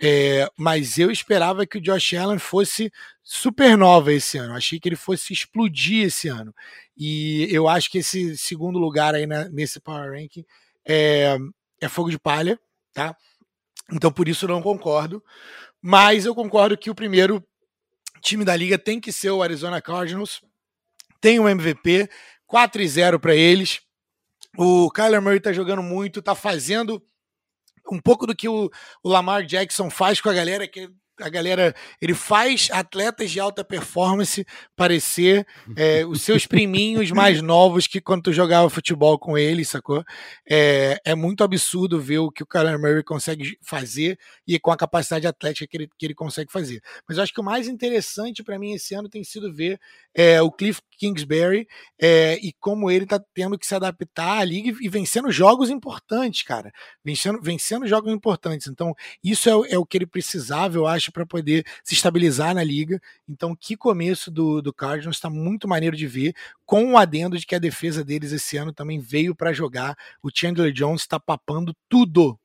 é, mas eu esperava que o Josh Allen fosse supernova esse ano, achei que ele fosse explodir esse ano, e eu acho que esse segundo lugar aí na, nesse Power Ranking é, é fogo de palha, tá? Então, por isso, não concordo, mas eu concordo que o primeiro time da liga tem que ser o Arizona Cardinals, tem um MVP, 4 e 0 para eles. O Kyler Murray tá jogando muito, tá fazendo um pouco do que o, o Lamar Jackson faz com a galera, que a galera, ele faz atletas de alta performance parecer é, os seus priminhos mais novos que quando tu jogava futebol com ele, sacou? É, é muito absurdo ver o que o Kyler Murray consegue fazer e com a capacidade atlética que ele, que ele consegue fazer. Mas eu acho que o mais interessante para mim esse ano tem sido ver é, o Cliff Kingsbury é, e como ele tá tendo que se adaptar à liga e, vencendo jogos importantes, cara. Vencendo, vencendo jogos importantes. Então, isso é, é o que ele precisava, eu acho, para poder se estabilizar na liga. Então, que começo do, do Cardinals está muito maneiro de ver, com o adendo de que a defesa deles esse ano também veio para jogar. O Chandler Jones está papando tudo.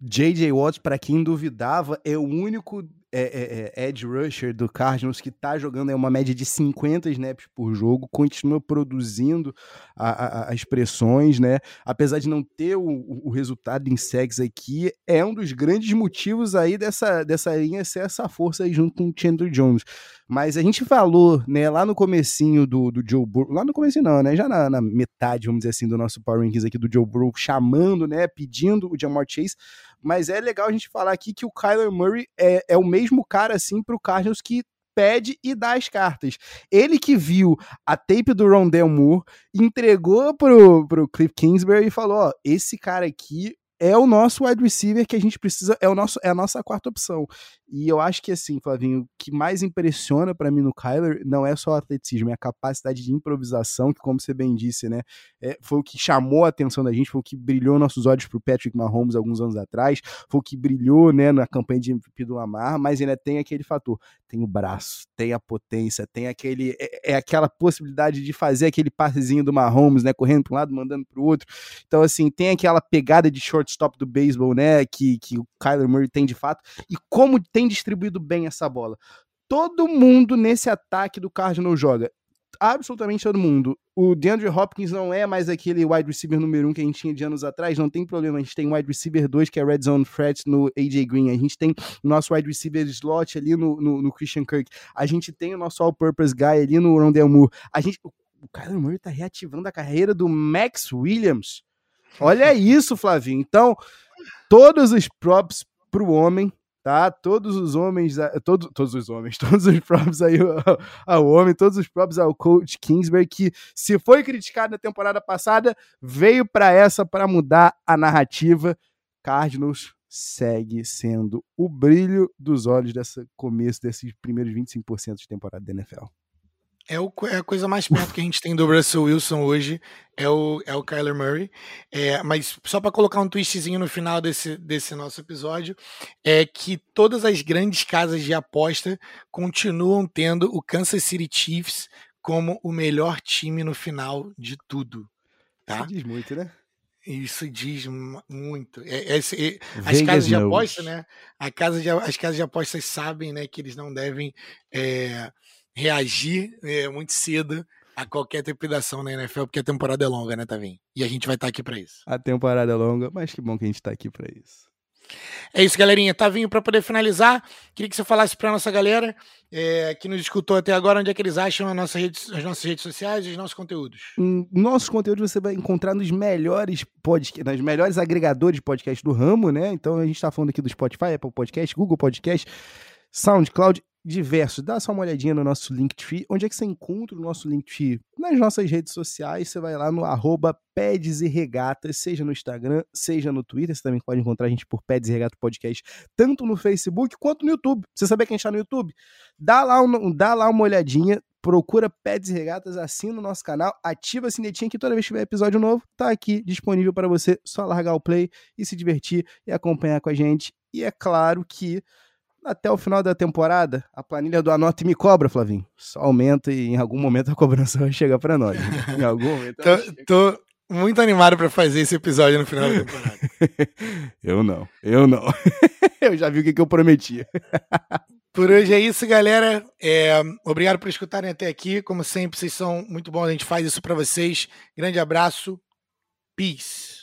J.J. Watt, para quem duvidava, é o único é, é, é, Edge Rusher do Cardinals, que tá jogando é uma média de 50 snaps por jogo, continua produzindo a, a, as pressões, né? Apesar de não ter o, o resultado em sex aqui, é um dos grandes motivos aí dessa, dessa linha ser essa força aí junto com o Chandler Jones. Mas a gente falou, né, lá no comecinho do, do Joe Burrow, lá no comecinho não, né, já na, na, metade, vamos dizer assim, do nosso Power Rankings aqui do Joe Burrow, chamando, né, pedindo o Jamar Chase, mas é legal a gente falar aqui que o Kyler Murray é, é o mesmo cara, assim, pro Cardinals que pede e dá as cartas. Ele que viu a tape do Rondell Moore, entregou pro, pro Cliff Kingsbury e falou, ó, esse cara aqui é o nosso wide receiver que a gente precisa, é, o nosso, é a nossa quarta opção. E eu acho que assim, Flavinho, o que mais impressiona para mim no Kyler não é só o atleticismo, é a capacidade de improvisação, que, como você bem disse, né, é, foi o que chamou a atenção da gente, foi o que brilhou nossos olhos pro Patrick Mahomes alguns anos atrás, foi o que brilhou, né, na campanha de MVP do Lamar, mas ainda tem aquele fator, tem o braço, tem a potência, tem aquele, é, é aquela possibilidade de fazer aquele passezinho do Mahomes, né, correndo para um lado, mandando pro outro. Então, assim, tem aquela pegada de short shortstop do beisebol, né? Que, que o Kyler Murray tem de fato. E como tem distribuído bem essa bola. Todo mundo nesse ataque do Cardinal joga. Absolutamente todo mundo. O DeAndre Hopkins não é mais aquele wide receiver número um que a gente tinha de anos atrás, não tem problema. A gente tem wide receiver 2, que é Red Zone Threat no AJ Green. A gente tem o nosso wide receiver slot ali no, no, no Christian Kirk. A gente tem o nosso all-purpose guy ali no Rondell Moore. A gente, o Kyler Murray tá reativando a carreira do Max Williams. Olha isso, Flavinho. Então, todos os props pro homem, tá? Todos os homens, todos, os homens, todos os props aí ao, ao homem, todos os props ao coach Kingsbury, que se foi criticado na temporada passada, veio para essa para mudar a narrativa. Cardinals segue sendo o brilho dos olhos desse começo desses primeiros 25% de temporada da NFL. É, o, é a coisa mais perto que a gente tem do Russell Wilson hoje, é o, é o Kyler Murray. É, mas só para colocar um twistzinho no final desse, desse nosso episódio, é que todas as grandes casas de aposta continuam tendo o Kansas City Chiefs como o melhor time no final de tudo. Tá? Isso diz muito, né? Isso diz muito. É, é, é, as casas de aposta, né? A casa de, as casas de apostas sabem né, que eles não devem é, reagir é, muito cedo a qualquer trepidação na NFL, porque a temporada é longa, né, Tavinho? E a gente vai estar tá aqui para isso. A temporada é longa, mas que bom que a gente está aqui para isso. É isso, galerinha. Tavinho, para poder finalizar, queria que você falasse para nossa galera é, que nos escutou até agora onde é que eles acham as nossas redes, as nossas redes sociais e os nossos conteúdos. Hum, nossos conteúdos você vai encontrar nos melhores podcasts, nos melhores agregadores de podcast do ramo, né? Então a gente está falando aqui do Spotify, Apple Podcast, Google Podcast, SoundCloud diversos. Dá só uma olhadinha no nosso Linktree. Onde é que você encontra o nosso Linktree? Nas nossas redes sociais, você vai lá no arroba Peds e Regatas, seja no Instagram, seja no Twitter. Você também pode encontrar a gente por Peds e Regata Podcast, tanto no Facebook quanto no YouTube. Você sabe quem está no YouTube? Dá lá, um, dá lá uma olhadinha, procura Peds e Regatas, assina o nosso canal, ativa a sinetinha que toda vez que tiver episódio novo, tá aqui disponível para você só largar o play e se divertir e acompanhar com a gente. E é claro que até o final da temporada, a planilha do Anota Me Cobra, Flavinho. Só aumenta e em algum momento a cobrança vai chegar para nós. Em algum momento. tô, tô, muito animado para fazer esse episódio no final da temporada. eu não, eu não. eu já vi o que, que eu prometia. Por hoje é isso, galera. É, obrigado por escutarem até aqui. Como sempre, vocês são muito bons. A gente faz isso para vocês. Grande abraço. Peace.